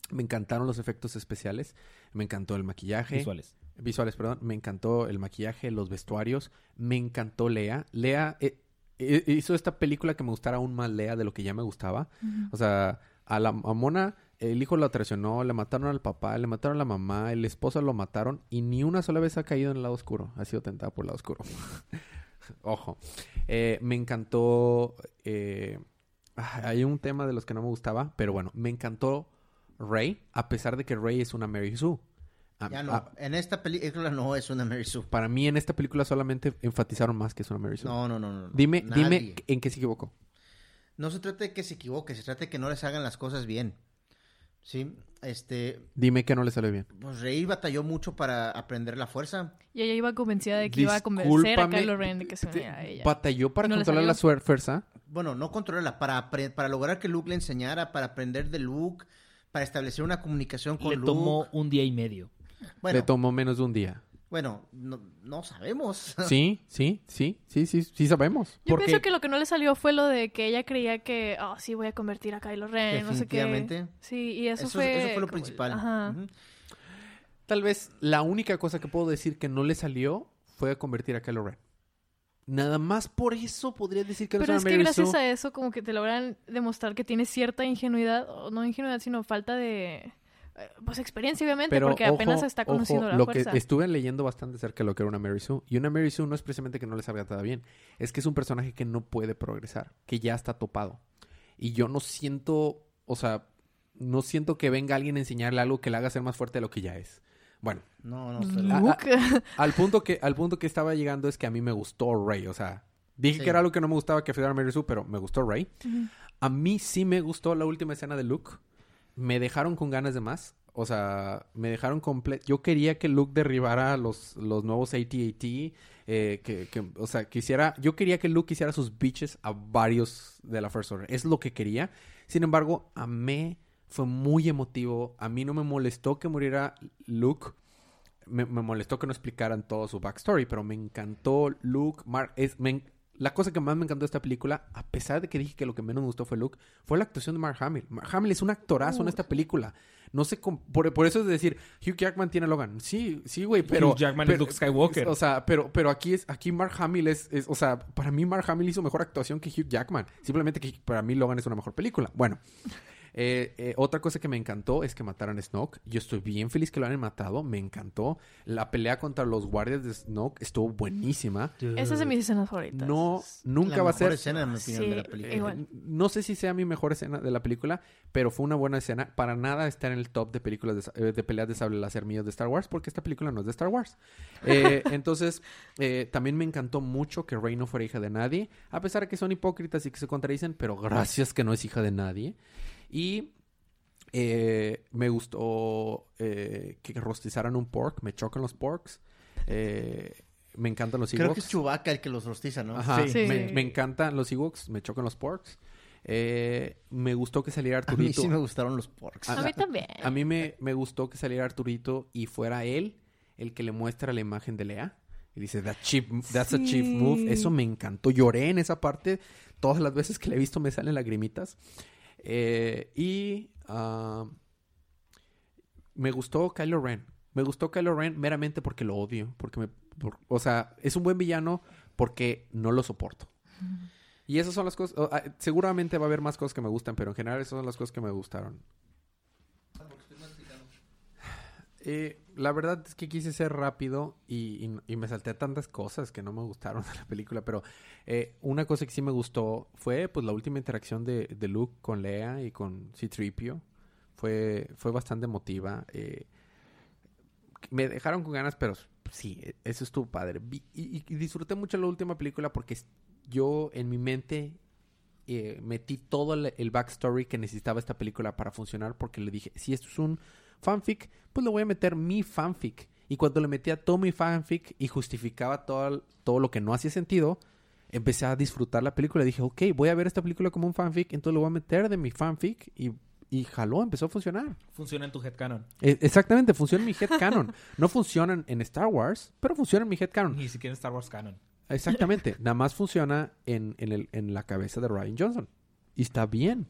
A: Me encantaron los efectos especiales. Me encantó el maquillaje.
B: Visuales.
A: Visuales, perdón. Me encantó el maquillaje, los vestuarios. Me encantó Lea. Lea eh, eh, hizo esta película que me gustara aún más Lea de lo que ya me gustaba. O sea, a la a Mona, el hijo la traicionó, le mataron al papá, le mataron a la mamá, el esposo lo mataron y ni una sola vez ha caído en el lado oscuro. Ha sido tentada por el lado oscuro. Ojo. Eh, me encantó. eh, ah, hay un tema de los que no me gustaba, pero bueno, me encantó Rey, a pesar de que Rey es una Mary Sue. A-
D: Ya no,
A: a-
D: en esta película no es una Mary Sue.
A: para mí en esta película solamente enfatizaron más que es una Mary Sue.
D: No, no, no, no.
A: dime, dime en qué se equivocó.
D: No se trata de que se equivoque, se trata de que no les hagan las cosas bien. Sí, este,
A: Dime que no le salió bien.
D: pues Rey batalló mucho para aprender la fuerza.
C: Y ella iba convencida de que iba a convencer a Kylo Ren de que se
A: te-
C: uniera a ella.
A: Batalló para
C: ¿No le
A: controlar la fuerza.
D: Bueno, no controlarla, para, para lograr que Luke le enseñara, para aprender de Luke, para establecer una comunicación con
B: Le
D: Luke.
B: tomó un día y medio.
D: Bueno,
A: Le tomó menos de un día.
D: Bueno no, no sabemos.
A: Sí, sí, sí, sí, sí, sí sabemos.
C: Yo
B: porque-
C: pienso que lo que no le salió fue lo de que ella creía que, oh, sí, voy a convertir a Kylo Ren, no sé qué.
D: Definitivamente.
C: Sí, y eso,
D: Eso,
C: fue...
D: eso fue lo
C: como
D: principal.
C: Ajá.
A: Tal vez la única cosa que puedo decir que no le salió fue convertir a Kylo Ren. Nada más por eso podría decir que no
C: Pero
A: es
C: que gracias a eso como que te logran demostrar que tienes cierta ingenuidad, o no ingenuidad, sino falta de... Pues experiencia, obviamente,
A: Pero
C: porque apenas está conociendo
A: ojo,
C: la
A: lo
C: fuerza.
A: que estuve leyendo bastante acerca de lo que era una Mary Sue. Y una Mary Sue no es precisamente que no le salga nada bien. Es que es un personaje que no puede progresar. Que ya está topado. Y yo no siento... O sea... No siento que venga alguien a enseñarle algo que le haga ser más fuerte de lo que ya es. Bueno,
D: No, no,
A: al punto que al punto que estaba llegando es que a mí me gustó Rey, o sea, dije
D: Sí.
A: que era algo que no me gustaba que fuera Mary Sue, pero me gustó Rey. A mí sí me gustó la última escena de Luke. Me dejaron con ganas de más. O sea, me dejaron completo. Yo quería que Luke derribara los, los nuevos AT-AT. eh, que, o sea. Yo quería que Luke hiciera sus bitches a varios de la First Order. Es lo que quería. Sin embargo, amé. Fue muy emotivo. A mí no me molestó que muriera Luke. Me, molestó que no explicaran todo su backstory, pero me encantó Luke. Mark, es, me la cosa que más me encantó de esta película, a pesar de que dije que lo que menos me gustó fue Luke, fue la actuación de Mark Hamill. Mark Hamill es un actorazo en esta película. No sé, cómo- por, por eso es decir, Hugh Jackman tiene a Logan. Sí, sí, güey, pero...
B: Hugh Jackman es Luke Skywalker.
A: O sea, pero, pero aquí es, aquí Mark Hamill es, es- o sea, para mí Mark Hamill hizo mejor actuación que Hugh Jackman. Simplemente que para mí Logan es una mejor película. Bueno, eh, eh, otra cosa que me encantó es que mataran a Snoke. Yo estoy bien feliz que lo hayan matado. Me encantó. La pelea contra los guardias de Snoke estuvo buenísima.
C: Esa es de mis escenas favoritas.
A: No, nunca
D: la
A: va a
D: mejor
A: ser.
D: escena, en mi opinión,
C: Sí,
D: de la película.
C: Igual.
A: No sé si sea mi mejor escena de la película, pero fue una buena escena. Para nada está en el top de películas de, eh, de peleas de sable láser míos de Star Wars, porque esta película no es de Star Wars. Eh, entonces, eh, también me encantó mucho que Rey no fuera hija de nadie, a pesar de que son hipócritas y que se contradicen, pero gracias que no es hija de nadie. Y eh, me gustó eh, que rostizaran un pork, me chocan los porks. Eh, me encantan los Ewoks.
D: Creo que es Chewbacca el que los rostiza, ¿no?
A: Ajá,
C: Sí.
A: Me, me encantan los Ewoks, me chocan los porks. Eh, me gustó que saliera
D: A mí
A: Arturito.
D: sí me gustaron los porks.
C: A mí también.
A: A mí me, me gustó que saliera Arturito y fuera él el que le muestra la imagen de Lea. Y dice, That cheap, that's a cheap
C: Sí.
A: move. Eso me encantó. Lloré en esa parte. Todas las veces que la he visto me salen lagrimitas. Eh, y ah, me gustó Kylo Ren. Me gustó Kylo Ren meramente porque lo odio. Porque me, por- o sea, es un buen villano porque no lo soporto. Y esas son las cosas. oh, ah, seguramente va a haber más cosas que me gustan, pero en general esas son las cosas que me gustaron. Eh, la verdad es que quise ser rápido y, me salté tantas cosas que no me gustaron de la película, pero eh, una cosa que sí me gustó fue pues la última interacción de, Luke con Lea y con C-3PO. Fue, fue bastante emotiva. eh, me dejaron con ganas, pero sí, eso estuvo padre. Y, y- disfruté mucho la última película porque yo en mi mente eh, metí todo el, el backstory que necesitaba esta película para funcionar porque le dije, si esto es un fanfic, pues le voy a meter mi fanfic. Y cuando le metía todo mi fanfic y justificaba todo, todo lo que no hacía sentido, empecé a disfrutar la película. Dije, ok, voy a ver esta película como un fanfic, entonces lo voy a meter de mi fanfic y, y jaló, empezó a funcionar.
B: Funciona en tu headcanon.
A: E- Exactamente, funciona en mi headcanon. No funcionan en Star Wars, pero funciona en mi headcanon.
B: Ni siquiera en Star Wars canon.
A: Exactamente. Nada más funciona en, en, el- en la cabeza de Ryan Johnson. Y está bien.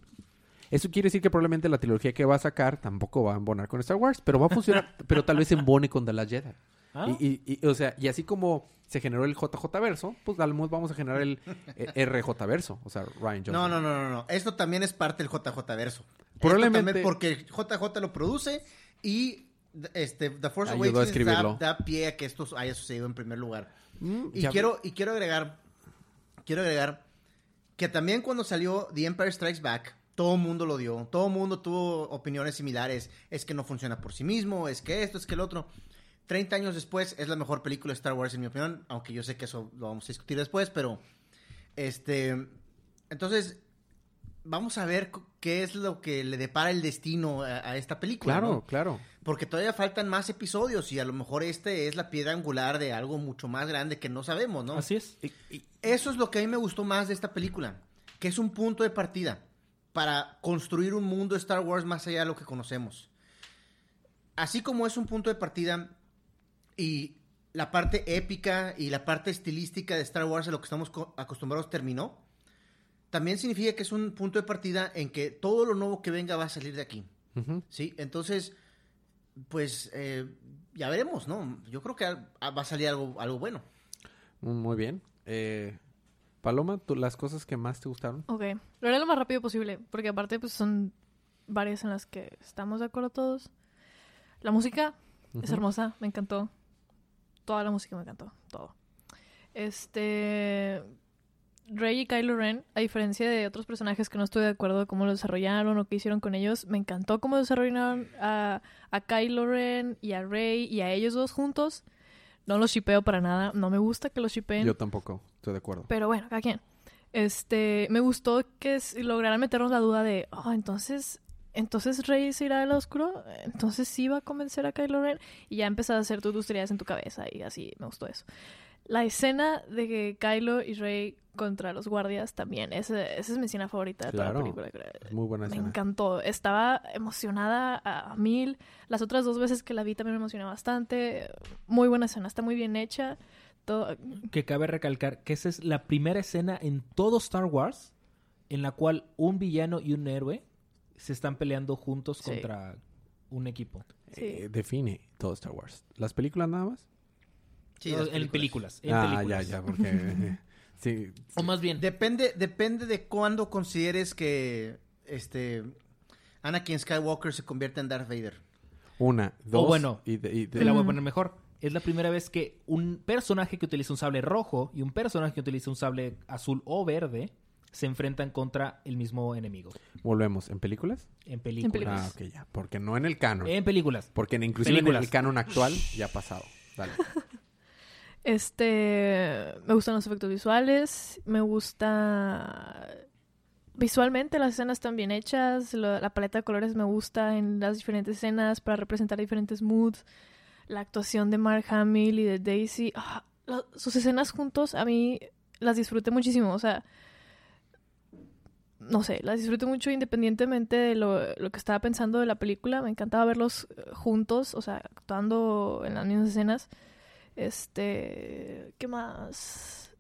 A: Eso quiere decir que probablemente la trilogía que va a sacar tampoco va a embonar con Star Wars, pero va a funcionar, pero tal vez embone con The Last Jedi.
B: Ah,
A: Y, y- y, o sea, y así como se generó el JJ verso, pues al menos vamos a generar el eh, RJ verso, o sea, Ryan Johnson.
D: No, no, no, no, no. Esto también es parte del JJ verso.
A: Probablemente-
D: porque JJ lo produce y este The Force Awakens da, da pie a que esto haya sucedido en primer lugar.
A: Mm,
D: Y quiero y quiero agregar quiero agregar que también cuando salió The Empire Strikes Back todo el mundo lo dio, todo el mundo tuvo opiniones similares, es que no funciona por sí mismo, es que esto, es que el otro. 30 años después es la mejor película de Star Wars en mi opinión, aunque yo sé que eso lo vamos a discutir después, pero este entonces vamos a ver qué es lo que le depara el destino a, a esta película,
A: Claro,
D: ¿no?
A: claro.
D: Porque todavía faltan más episodios y a lo mejor este es la piedra angular de algo mucho más grande que no sabemos, ¿no?
B: Así es.
D: Eso es lo que a mí me gustó más de esta película, que es un punto de partida para construir un mundo Star Wars más allá de lo que conocemos. Así como es un punto de partida y la parte épica y la parte estilística de Star Wars a lo que estamos co- acostumbrados terminó, también significa que es un punto de partida en que todo lo nuevo que venga va a salir de aquí.
A: Ujú.
D: ¿sí? Entonces, pues eh, ya veremos, ¿no? Yo creo que va a salir algo, algo bueno.
A: Muy bien. Eh, Paloma, ¿tú, las cosas que más te gustaron.
C: Ok, lo haré lo más rápido posible, porque aparte pues son varias en las que estamos de acuerdo todos. La música es hermosa, me encantó. Toda la música me encantó, todo. Este Rey y Kylo Ren, a diferencia de otros personajes que no estoy de acuerdo de cómo lo desarrollaron o qué hicieron con ellos, me encantó cómo desarrollaron a, a Kylo Ren y a Rey y a ellos dos juntos. No los shipeo para nada, no me gusta que los shipeen.
A: Yo tampoco, estoy de acuerdo.
C: Pero bueno, cada quien. Este, me gustó que lograran meternos la duda de, oh, entonces, entonces Rey se irá al oscuro, entonces sí va a convencer a Kylo Ren y ya empezás a hacer tus, tus teorías en tu cabeza y así me gustó eso. La escena de que Kylo y Rey contra los guardias también, esa, esa es mi escena favorita de toda la película.
A: Es muy buena
C: Me
A: escena.
C: encantó. Estaba emocionada a, a mil. Las otras dos veces que la vi también me emocioné bastante. Muy buena escena, está muy bien hecha. Todo,
B: Que cabe recalcar que esa es la primera escena en todo Star Wars en la cual un villano y un héroe se están peleando juntos
C: Sí.
B: contra un equipo.
C: Sí.
A: Eh, define todo Star Wars. ¿Las películas nada más?
D: Sí,
B: No,
D: las
B: en películas. En
A: ah,
B: películas.
A: ya, ya, porque... sí,
B: O más bien,
D: Depende, depende de cuándo consideres que este Anakin Skywalker se convierte en Darth Vader.
A: una, dos...
B: bueno,
A: y de- y de-
B: te la voy a poner mejor. Es la primera vez que un personaje que utiliza un sable rojo y un personaje que utiliza un sable azul o verde se enfrentan contra el mismo enemigo.
A: Volvemos. ¿En películas?
B: En películas.
C: películas.
A: Ah, ok, ya. Porque no en el canon.
B: En películas.
A: Porque en- inclusive en el canon actual ya ha pasado. Dale.
C: Este, me gustan los efectos visuales, me gusta visualmente las escenas están bien hechas, lo- la paleta de colores me gusta en las diferentes escenas para representar diferentes moods, la actuación de Mark Hamill y de Daisy, ah, sus escenas juntos a mí las disfruté muchísimo. O sea, no sé, las disfruté mucho independientemente de lo, lo, que estaba pensando de la película. Me encantaba verlos eh, juntos, o sea, actuando en las mismas escenas. Este, ¿qué más?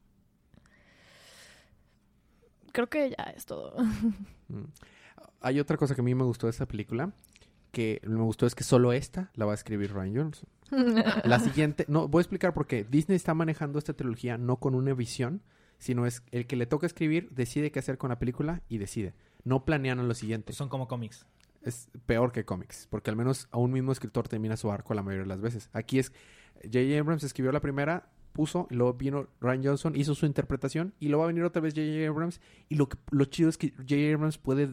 C: Creo que ya es todo.
A: Mm. Hay otra cosa que a mí me gustó de esta película, que me gustó es que solo esta la va a escribir Ryan Johnson. La siguiente, no, voy a explicar por qué. Disney está manejando esta trilogía no con una visión, sino es el que le toca escribir, decide qué hacer con la película y decide. No planean lo siguiente.
B: Son como cómics.
A: Es peor que cómics, porque al menos a un mismo escritor termina su arco la mayoría de las veces. Aquí es, J.J. Abrams escribió la primera, puso, luego vino Ryan Johnson, hizo su interpretación, y luego va a venir otra vez J.J. Abrams, y lo, que, lo chido es que J.J. Abrams puede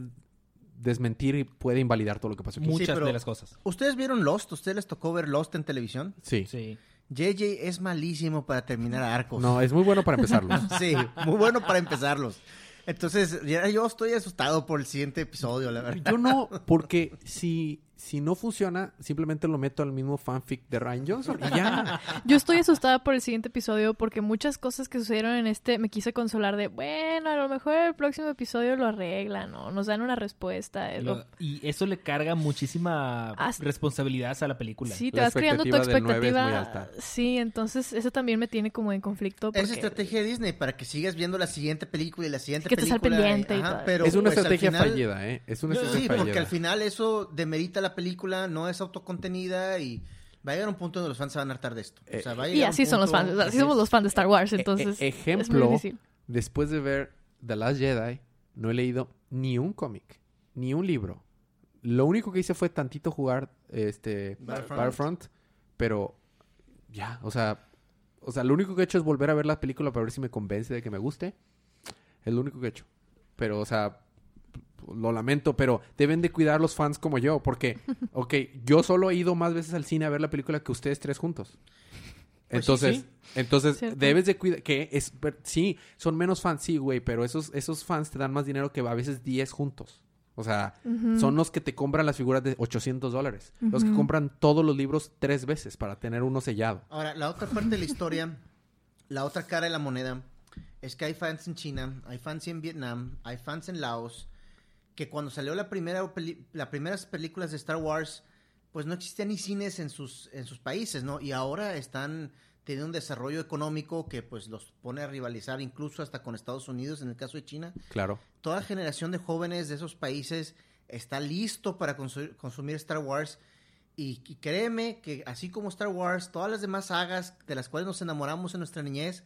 A: desmentir y puede invalidar todo lo que pasó aquí.
B: Muchas de las cosas.
D: ¿Ustedes vieron Lost? ¿Ustedes les tocó ver Lost en televisión?
A: Sí.
B: Sí.
D: JJ es malísimo para terminar arcos.
A: No, es muy bueno para empezarlos.
D: sí, muy bueno para empezarlos. Entonces, ya yo estoy asustado por el siguiente episodio, la verdad.
A: Yo no, porque si si no funciona, simplemente lo meto al mismo fanfic de Ryan Johnson y ya.
C: Yo estoy asustada por el siguiente episodio porque muchas cosas que sucedieron en este me quise consolar de, bueno, a lo mejor el próximo episodio lo arreglan o nos dan una respuesta.
B: y eso le carga muchísima responsabilidad a la película.
C: Sí, te vas creando tu expectativa. Sí, entonces eso también me tiene como en conflicto.
D: Es estrategia de Disney para que sigas viendo la siguiente película y la siguiente que película.
C: pendiente
A: Pero, es una pues, estrategia fallida, ¿eh? Es una estrategia
D: sí, porque al final eso demerita la película, no es autocontenida y va a llegar un punto donde los fans se van a hartar de esto.
C: y así son los fans, así somos los fans de Star Wars, e-, e-, entonces.
A: ejemplo, después de ver The Last Jedi, no he leído ni un cómic, ni un libro. Lo único que hice fue tantito jugar este Battlefront, pero ya, o sea, o sea, lo único que he hecho es volver a ver la película para ver si me convence de que me guste. Es lo único que he hecho. Pero, o sea, lo lamento, pero deben de cuidar los fans como yo, porque, ok, yo solo he ido más veces al cine a ver la película que ustedes tres juntos. Pues entonces, entonces debes de cuidar que es sí, son menos fans, sí, güey, pero esos esos fans te dan más dinero que a veces 10 juntos. O sea, son los que te compran las figuras de 800 dólares. Los que compran todos los libros tres veces para tener uno sellado.
D: Ahora, la otra parte de la historia, la otra cara de la moneda, es que hay fans en China, hay fans en Vietnam, hay fans en Laos, que cuando salió la primera las primeras películas de Star Wars, pues no existían ni cines en sus, en sus países, ¿no? Y ahora están teniendo un desarrollo económico que pues los pone a rivalizar incluso hasta con Estados Unidos en el caso de China.
A: Claro.
D: Toda generación de jóvenes de esos países está listo para consumir Star Wars. Y, y, créeme que así como Star Wars, todas las demás sagas de las cuales nos enamoramos en nuestra niñez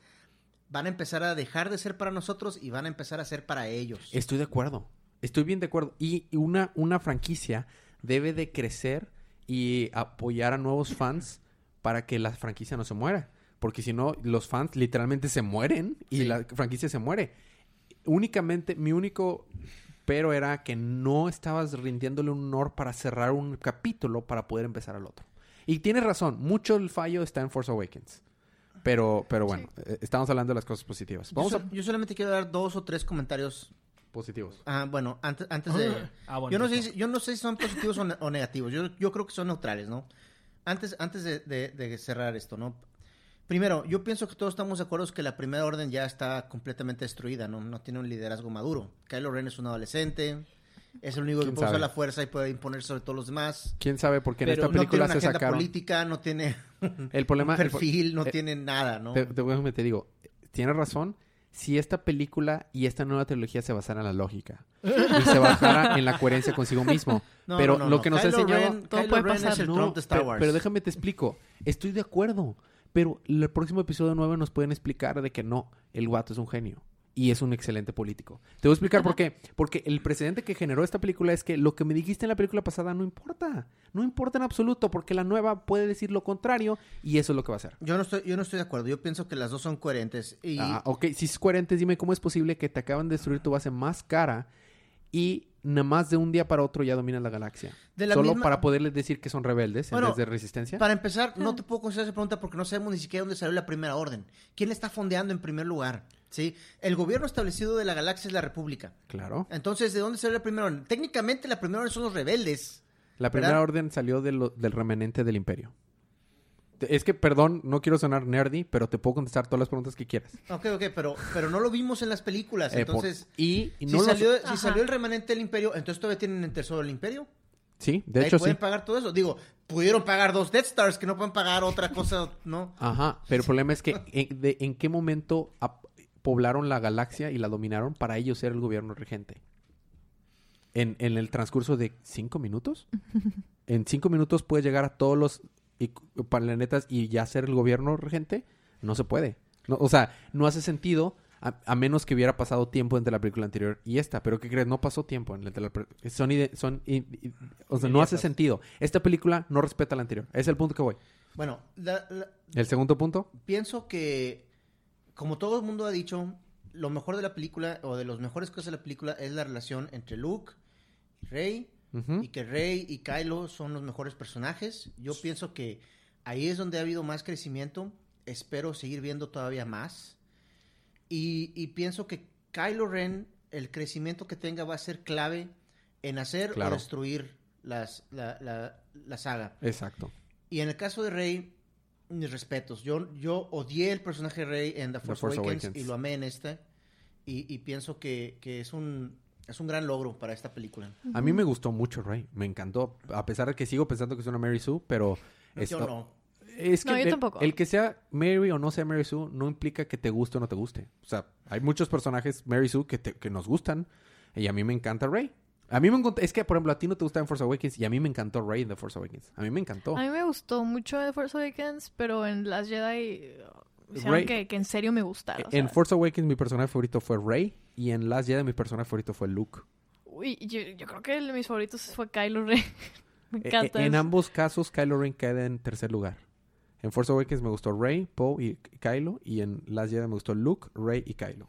D: van a empezar a dejar de ser para nosotros y van a empezar a ser para ellos.
A: Estoy de acuerdo. Estoy bien de acuerdo. Y una, una franquicia debe de crecer y apoyar a nuevos fans para que la franquicia no se muera. Porque si no, los fans literalmente se mueren y la franquicia se muere. Únicamente, mi único pero era que no estabas rindiéndole un honor para cerrar un capítulo para poder empezar al otro. Y tienes razón, mucho el fallo está en Force Awakens. Pero, pero bueno, eh, estamos hablando de las cosas positivas.
D: Vamos yo solamente quiero dar dos o tres comentarios
A: positivos.
D: Ah, bueno, antes, antes de... Ah, yo, no sé, yo no sé si son positivos o, negativos. Yo, yo, creo que son neutrales, ¿no? Antes, antes de, cerrar esto, ¿no? Primero, yo pienso que todos estamos de acuerdo que la primera orden ya está completamente destruida, ¿no? No tiene un liderazgo maduro. Kylo Ren es un adolescente, es el único que puede usar la fuerza y puede imponer sobre todos los demás.
A: ¿Quién sabe? Porque en esta película
D: no
A: tiene una agenda
D: política, no tiene
A: el problema,
D: perfil, no eh, tiene nada, ¿no?
A: Te, te, te digo, tienes razón, si esta película y esta nueva trilogía se basara en la lógica y se basara en la coherencia consigo mismo. pero lo que nos enseñó
D: todo puede pasar.
A: Pero, déjame te explico. Estoy de acuerdo. Pero el próximo episodio 9 nos pueden explicar de que no, el guato es un genio y es un excelente político. Te voy a explicar por qué. Porque el precedente que generó esta película es que lo que me dijiste en la película pasada no importa. No importa en absoluto, porque la nueva puede decir lo contrario y eso es lo que va a hacer.
D: Yo no estoy, yo no estoy de acuerdo. Yo pienso que las dos son coherentes. Y...
A: Ah, ok. Si es coherente, dime cómo es posible que te acaban de destruir tu base más cara y nada más de un día para otro ya dominan la galaxia. Solo para poderles decir que son rebeldes en vez de resistencia.
D: Para empezar, no te puedo contestar esa pregunta porque no sabemos ni siquiera dónde salió la primera orden. ¿Quién le está fondeando en primer lugar? ¿Sí? El gobierno establecido de la galaxia es la República.
A: Claro.
D: Entonces, ¿de dónde salió la primera orden? Técnicamente, la primera orden son los rebeldes.
A: La primera orden salió del remanente del imperio. Es que, perdón, no quiero sonar nerdy, pero te puedo contestar todas las preguntas que quieras.
D: Ok, ok, pero, pero no lo vimos en las películas,
A: Eh, por-
D: entonces...
A: y, y
D: si,
A: no lo-
D: salió, si salió el remanente del imperio, entonces todavía tienen el tesoro del imperio.
A: Sí, de
D: Ahí
A: hecho sí.
D: pueden pagar todo eso. Digo, pudieron pagar dos Death Stars que no pueden pagar otra cosa, ¿no?
A: Ajá, pero el problema es que en, de- en qué momento ap- poblaron la galaxia y la dominaron para ellos ser el gobierno regente. En, en el transcurso de cinco minutos. En cinco minutos puedes llegar a todos los planetas y ya ser el gobierno regente. No se puede. No, o sea, no hace sentido a, a menos que hubiera pasado tiempo entre la película anterior y esta. Pero ¿qué crees? No pasó tiempo. En la, entre la son, ide- son i- i- o sea, no hace sentido. Esta película no respeta la anterior. Es el punto que voy.
D: Bueno, la- la-
A: El segundo punto.
D: pienso que, como todo el mundo ha dicho, lo mejor de la película, o de las mejores cosas de la película, es la relación entre Luke y Rey, y que Rey y Kylo son los mejores personajes. Yo pienso que ahí es donde ha habido más crecimiento. Espero seguir viendo todavía más. Y, y pienso que Kylo Ren, el crecimiento que tenga va a ser clave en hacer
A: Claro.
D: o destruir las, la, la- la saga.
A: Exacto.
D: Y en el caso de Rey, mis respetos. Yo, yo odié el personaje de Rey en The Force,
A: Force
D: Awakens,
A: Awakens.
D: y lo amé en este. Y, y pienso que, que es, un, es un gran logro para esta película.
A: A mí me gustó mucho Rey, me encantó, a pesar de que sigo pensando que es una Mary Sue, pero
D: Yo
A: esto-
D: no.
A: es que
C: No, yo
A: el,
C: tampoco.
A: el que sea Mary o no sea Mary Sue no implica que te guste o no te guste. O sea, hay muchos personajes Mary Sue que, te- que nos gustan y a mí me encanta Rey. A mí me encanta, es que por ejemplo a ti no te gusta en Force Awakens y a mí me encantó Rey en The Force Awakens. A mí me encantó.
C: A mí me gustó mucho The Force Awakens, pero en las Jedi uh,
A: Rey-
C: que, que en serio me gustara.
A: en Force Awakens mi personaje favorito fue Rey y en Last Jedi mi personaje favorito fue Luke.
C: Uy, yo, yo creo que el de mis favoritos fue Kylo Ren. me
A: E-
C: encanta.
A: e- en ambos casos, Kylo Ren queda en tercer lugar. En Force Awakens me gustó Rey, Poe y Kylo. Y en Last Jedi me gustó Luke, Rey y Kylo.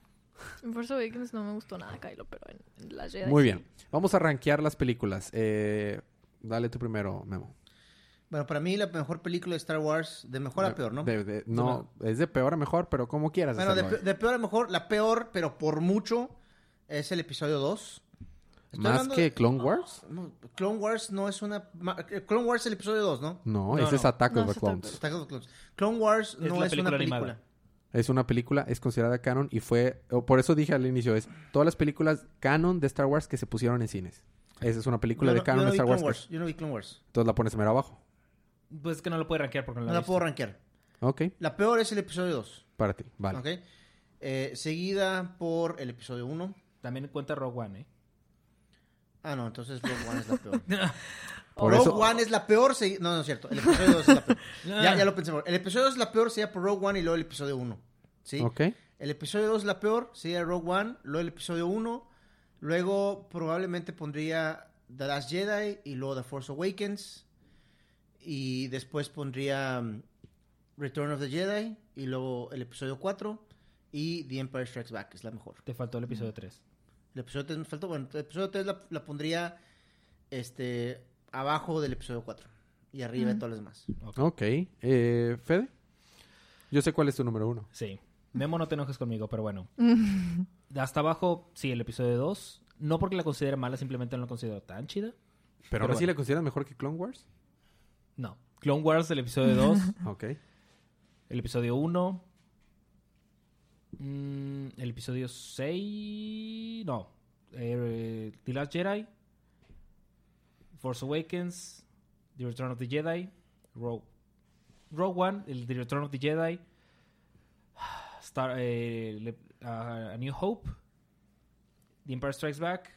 C: En Force Awakens no me gustó nada Kylo, pero en, en las Jedi
A: Muy
C: sí.
A: bien. Vamos a rankear las películas. Eh, dale tú primero, Memo.
D: Bueno, para mí la mejor película de Star Wars, de mejor a peor, ¿no?
A: de- de- no, es de peor a mejor, pero como quieras
D: bueno, de, pe- de peor a mejor, la peor, pero por mucho, es el episodio 2. Estoy
A: ¿Más que
D: de-
A: Clone Wars?
D: No, Clone Wars no es una... eh, Clone Wars es el episodio 2, ¿no?
A: No,
B: No,
A: ese
B: no.
A: es Attack
C: No,
A: of the Clones.
D: Attack of the Clones. Clone Wars no
B: la
D: es
B: película
D: una
B: animada.
D: película.
A: Es una película, es considerada canon y fue... o Por eso dije al inicio, es todas las películas canon de Star Wars que se pusieron en cines. Esa es una película de
D: no-
A: canon
D: no
A: de Star
D: Clone
A: Wars.
D: Wars. Yo no vi Clone Wars.
A: Entonces la pones mero abajo.
B: Pues es que no lo puede rankear porque no
D: No
B: la,
D: la puedo rankear.
A: Ok,
D: La peor es el episodio 2.
A: para ti. Vale.
D: ¿ok? Eh, seguida por el episodio 1.
B: También cuenta Rogue One, ¿eh?
D: Ah, no, entonces Rogue One es la peor.
A: Por
D: Rogue
A: eso-
D: One es la peor. segui- No, no es cierto. El episodio 2 es la peor. ya, ya lo pensé. El episodio 2 es la peor, sería por Rogue One y luego el episodio 1. ¿Sí?
A: Ok.
D: El episodio 2 es la peor, sería Rogue One, luego el episodio 1, luego probablemente pondría The Last Jedi y luego The Force Awakens y después pondría um, Return of the Jedi y luego el episodio 4 y The Empire Strikes Back, es la mejor.
B: Te faltó el episodio 3.
D: El episodio 3 me faltó, bueno, el episodio 3 la, la pondría este abajo del episodio 4 y arriba de
C: Ujú.
D: todas las demás.
A: Ok. Eh, ¿Fede? Yo sé cuál es tu número uno.
B: Sí. Memo, no te enojes conmigo, pero bueno. Hasta abajo, sí, el episodio 2. No porque la considere mala, simplemente no la considero tan chida.
A: ¿Pero ahora sí la consideras mejor que Clone Wars?
B: No. Clone Wars, el episodio 2.
A: Ok.
B: el episodio 1. mm, el episodio 6. No. Eh, The Last Jedi. Force Awakens. The Return of the Jedi. Rogue, Rogue One. El The Return of the Jedi. Star, eh, uh, A New Hope. The Empire Strikes Back.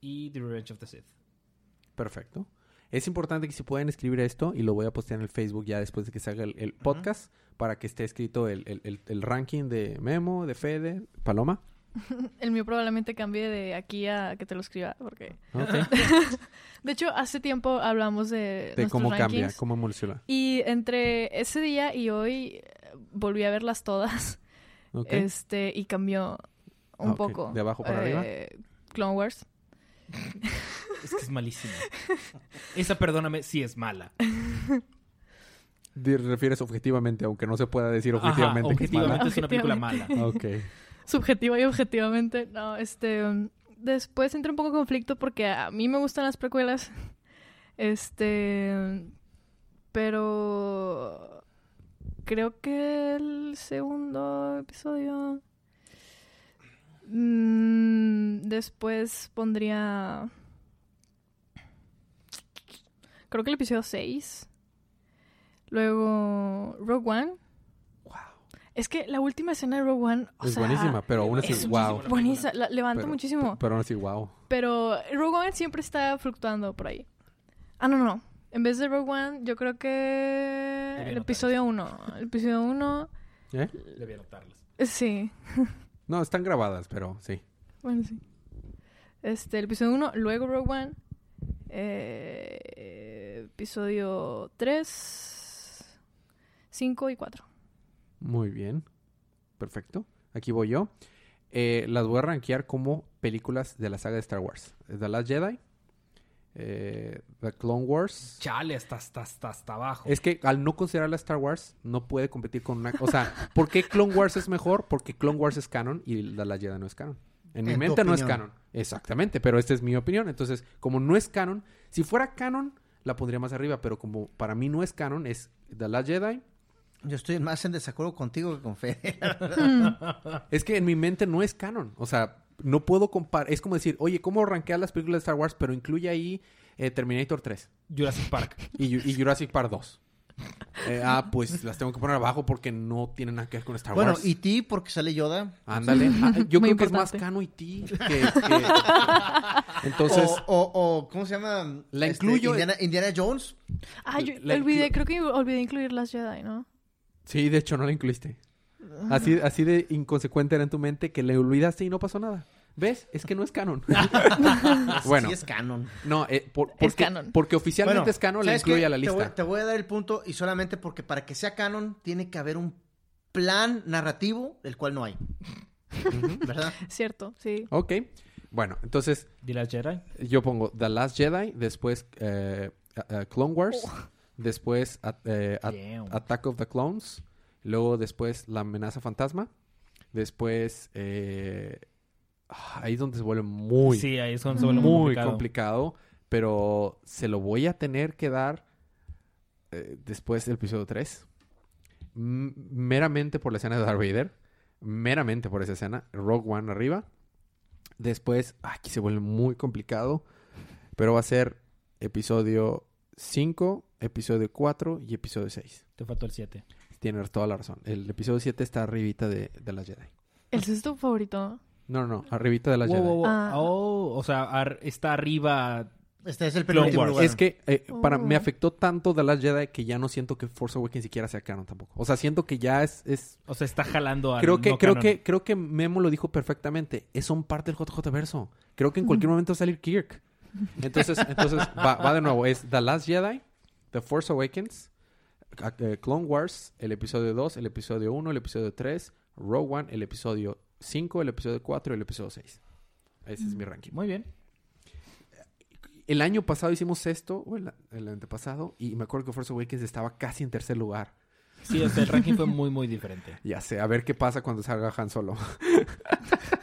B: Y The Revenge of the Sith.
A: Perfecto. Es importante que si pueden escribir esto, y lo voy a postear en el Facebook ya después de que se haga el, el podcast, para que esté escrito el, el- el- el ranking de Memo, de Fede, Paloma.
C: El mío probablemente cambie de aquí a que te lo escriba, porque... De hecho, hace tiempo hablamos de,
A: cómo cambia, cómo evoluciona.
C: Y entre ese día y hoy volví a verlas todas.
A: Ok.
C: Este, y cambió un
A: Ah,
C: poco.
A: ¿De abajo para arriba?
C: Eh, Clone Wars.
B: Es que es malísima. Esa, perdóname, sí es mala.
A: Te refieres objetivamente, aunque no se pueda decir
B: Ajá,
A: objetivamente que es mala.
B: objetivamente es una película mala.
A: Ok.
C: Subjetiva y objetivamente. No, este. Después entré un poco en conflicto porque a mí me gustan las precuelas. Este. Pero. creo que el segundo episodio. Mm, después pondría. Creo que el episodio 6. Luego. Rogue One. Es que la última escena de Rogue One. o
A: Es
C: sea,
A: buenísima, pero aún así,
C: es
A: wow.
C: Buenísima, la- levanta
A: Pero-
C: muchísimo.
A: Pero aún así, wow.
C: Pero Rogue One siempre está fluctuando por ahí. Ah, no, no. En vez de Rogue One, yo creo que el episodio 1. El episodio 1,
A: ¿Eh?
B: Debía anotarlas.
C: sí.
A: No, están grabadas, pero sí.
C: Bueno, sí. Este, el episodio 1, luego Rogue One. eh, episodio 3, 5 y 4.
A: Muy bien. Perfecto. Aquí voy yo. Eh, las voy a rankear como películas de la saga de Star Wars. The Last Jedi. eh, The Clone Wars.
B: Chale, hasta, hasta, hasta, hasta abajo.
A: Es que al no considerarla Star Wars, no puede competir con una... O sea, ¿por qué Clone Wars es mejor? Porque Clone Wars es canon y The Last Jedi no es canon. En mi
D: En
A: mente no es canon. Exactamente, pero esta es mi opinión. Entonces, como no es canon, si fuera canon, la pondría más arriba, pero como para mí no es canon, es The Last Jedi.
D: Yo estoy más en desacuerdo contigo que con Fede.
A: Es que en mi mente no es canon. O sea, no puedo comparar. Es como decir, oye, ¿cómo rankear las películas de Star Wars? Pero incluye ahí eh, Terminator 3
B: Jurassic Park.
A: y, Ju- y Jurassic Park 2. Eh, ah, pues las tengo que poner abajo porque no tienen nada que ver con Star
D: bueno,
A: Wars.
D: y ti, porque sale Yoda.
A: Ándale. Ah, yo
C: Muy
A: creo que es más cano y ti que, que- Entonces,
D: o, o, o, ¿cómo se llama?
A: La
D: Este,
A: incluyo-
D: Indiana, Indiana Jones.
C: Ah, yo
A: La-
C: olvidé, creo que olvidé incluir las Jedi, ¿no?
A: Sí, de hecho no la incluiste. Así, así de inconsecuente era en tu mente que le olvidaste y no pasó nada. ¿Ves? Es que no es canon. bueno,
D: Sí es canon.
A: no, eh, por-
C: Es
A: porque,
C: canon.
A: porque oficialmente
D: Bueno,
A: es canon, la
D: ¿sabes
A: incluye a la
D: Te
A: lista.
D: voy, te voy a dar el punto y solamente porque para que sea canon tiene que haber un plan narrativo el cual no hay. ¿Verdad?
C: Cierto, sí.
A: Ok. Bueno, entonces
B: ¿De las Jedi?
A: yo pongo The Last Jedi, después eh, eh, Clone Wars, después at- eh, at-. Attack of the Clones, luego después La amenaza fantasma, después eh, ah, ahí es donde se vuelve muy,
B: Sí, ahí es donde se vuelve muy,
A: muy
B: complicado.
A: complicado, pero se lo voy a tener que dar eh, después del episodio 3. M- meramente por la escena de Darth Vader. Meramente por esa escena. Rogue One arriba. Después, aquí se vuelve muy complicado. Pero va a ser episodio 5, episodio 4 y episodio 6.
B: Te faltó el 7.
A: Tienes toda la razón. El episodio 7 está arribita de, de las Jedi.
C: ¿El sexto favorito?
A: No, no, no. Arribita de las
B: Wow,
A: Jedi.
B: wow, wow.
C: Ah.
B: Oh, o sea, ar- está arriba.
D: Este es el penúltimo lugar.
A: Es que eh, para, me
C: Oh.
A: afectó tanto The Last Jedi que ya no siento que Force Awakens siquiera sea canon tampoco. O sea, siento que ya es... es
B: O sea, está jalando a.
A: creo que creo que creo que Memo lo dijo perfectamente. Es son parte del JJ verso. Creo que en cualquier momento va a salir Kirk. Entonces, entonces va, va de nuevo. Es The Last Jedi, The Force Awakens, eh, Clone Wars, el episodio 2, el episodio 1, el episodio 3, Rogue One, el episodio 5, el episodio 4 y el episodio 6. Ese es mi ranking.
B: Muy bien.
A: El año pasado hicimos esto, o el, el antepasado, y me acuerdo que Force Awakens estaba casi en tercer lugar.
B: Sí, o sea, el ranking fue muy, muy diferente.
A: Ya sé, a ver qué pasa cuando salga Han Solo.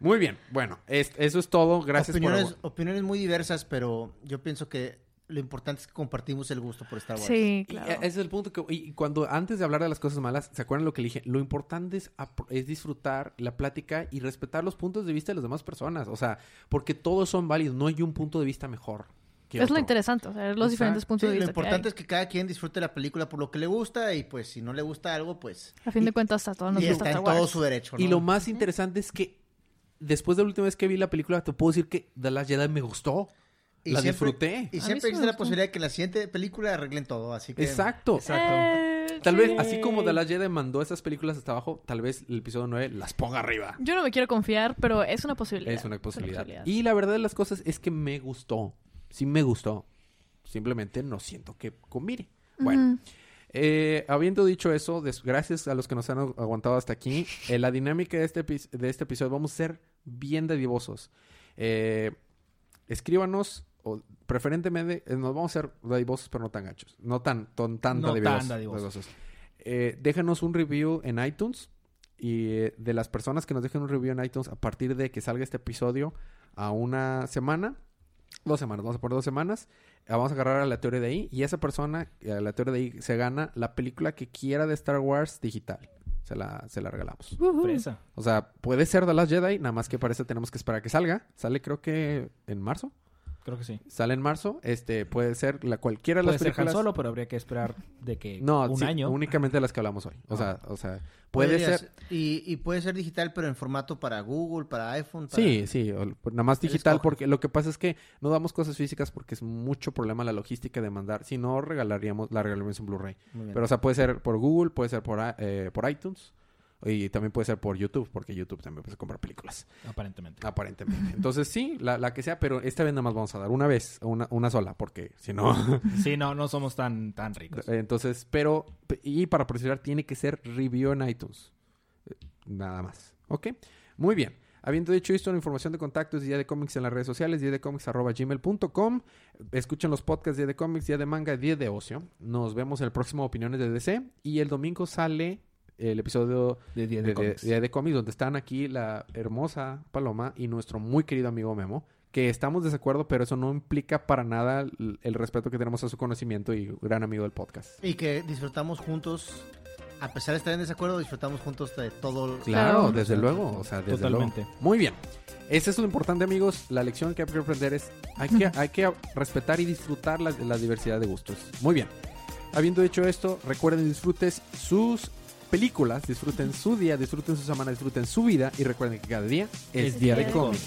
A: Muy bien, bueno, es- eso es todo. Gracias
D: opiniones,
A: por...
D: opiniones muy diversas, pero yo pienso que lo importante es que compartimos el gusto por Star Wars.
C: Sí,
A: Y
C: claro.
A: ese es el punto que... Y cuando antes de hablar de las cosas malas, ¿se acuerdan lo que le dije? Lo importante es, es disfrutar la plática y respetar los puntos de vista de las demás personas. O sea, porque todos son válidos, no hay un punto de vista mejor.
C: Es lo interesante, o sea, los diferentes puntos
D: Sí,
C: de
D: lo
C: vista. que
D: importante
C: hay.
D: es que cada quien disfrute la película por lo que le gusta y pues si no le gusta algo, pues...
C: A fin
D: y-
C: de cuentas, a todos nos
D: y
C: gusta
D: está en todo su derecho,
A: Y lo más interesante es que después de la última vez que vi la película, te puedo decir que The Last Jedi me gustó.
D: Y
A: la
D: siempre-
A: disfruté.
D: Y siempre existe la posibilidad de que en la siguiente película arreglen todo, así que...
A: Exacto.
B: Exacto.
C: Eh,
A: Tal
C: sí.
A: vez, así como The Last Jedi mandó esas películas hasta abajo, tal vez el episodio 9 las ponga arriba.
C: Yo no me quiero confiar, pero es una posibilidad.
A: Es una posibilidad. Y la verdad de las cosas es que me gustó. Sí me gustó. Simplemente no siento que combine. Bueno, eh, habiendo dicho eso, gracias a los que nos han agu- aguantado hasta aquí, en la dinámica de este, de este episodio vamos a ser bien dadivosos. Eh, escríbanos, o preferentemente, eh, nos vamos a ser dadivosos, pero no tan gachos. No tan, ton- tan
B: No tan
A: dadivosos.
B: dadivosos.
A: dadivosos. Eh, déjanos un review en iTunes. Y eh, de las personas que nos dejen un review en iTunes a partir de que salga este episodio a una semana, Dos semanas, vamos a poner dos semanas. Vamos a agarrar a la teoría de ahí. Y esa persona, la teoría de ahí, se gana la película que quiera de Star Wars digital. Se la, se la regalamos.
B: Fresa.
A: O sea, puede ser The Last Jedi, nada más que para eso tenemos que esperar a que salga. Sale creo que en marzo.
B: Creo que sí.
A: Sale en marzo. Este, puede ser la cualquiera de
B: Puede
A: las
B: ser Han
A: películas.
B: Solo, pero habría que esperar de que
A: No,
B: un
A: sí,
B: año.
A: únicamente las que hablamos hoy. O
B: Ah.
A: sea, o sea, puede ser.
D: Y, y puede ser digital, pero en formato para Google, para iPhone. Para...
A: Sí, sí, o- nada más digital porque lo que pasa es que no damos cosas físicas porque es mucho problema la logística de mandar. Si no, regalaríamos, la regalaríamos en Blu-ray. Pero, o sea, puede ser por Google, puede ser por, eh, por iTunes y también puede ser por YouTube, porque YouTube también puede comprar películas,
B: Aparentemente.
A: aparentemente. Entonces, sí, la, la que sea, pero esta vez nada más vamos a dar una vez, una, una sola, porque si no...
B: Sí, no, no somos tan, tan ricos.
A: Entonces, pero, y para procesar tiene que ser review en iTunes. Nada más. ¿Ok? Muy bien. Habiendo dicho esto, la información de contactos Día de Cómics en las redes sociales, día de cómics arroba gmail.com. Escuchen los podcasts Día de Cómics, Día de Manga, Día de Ocio. Nos vemos el próximo Opiniones de DC. Y el domingo sale el episodio
B: De Día
A: de, de, Cómics, donde están aquí la hermosa Paloma y nuestro muy querido amigo Memo. Que estamos de desacuerdo, pero eso no implica para nada el, el respeto que tenemos a su conocimiento y gran amigo del podcast.
D: Y que disfrutamos juntos, a pesar de estar en desacuerdo, disfrutamos juntos de todo.
A: Claro,
C: Claro.
A: desde luego, o sea, desde
B: Totalmente.
A: luego. Muy bien. Eso es lo importante, amigos. La lección que hay que aprender es hay que, hay que respetar y disfrutar la, la diversidad de gustos. Muy bien. Habiendo dicho esto, recuerden disfruten sus películas, disfruten su día, disfruten su semana, disfruten su vida y recuerden que cada día es, día de cómics.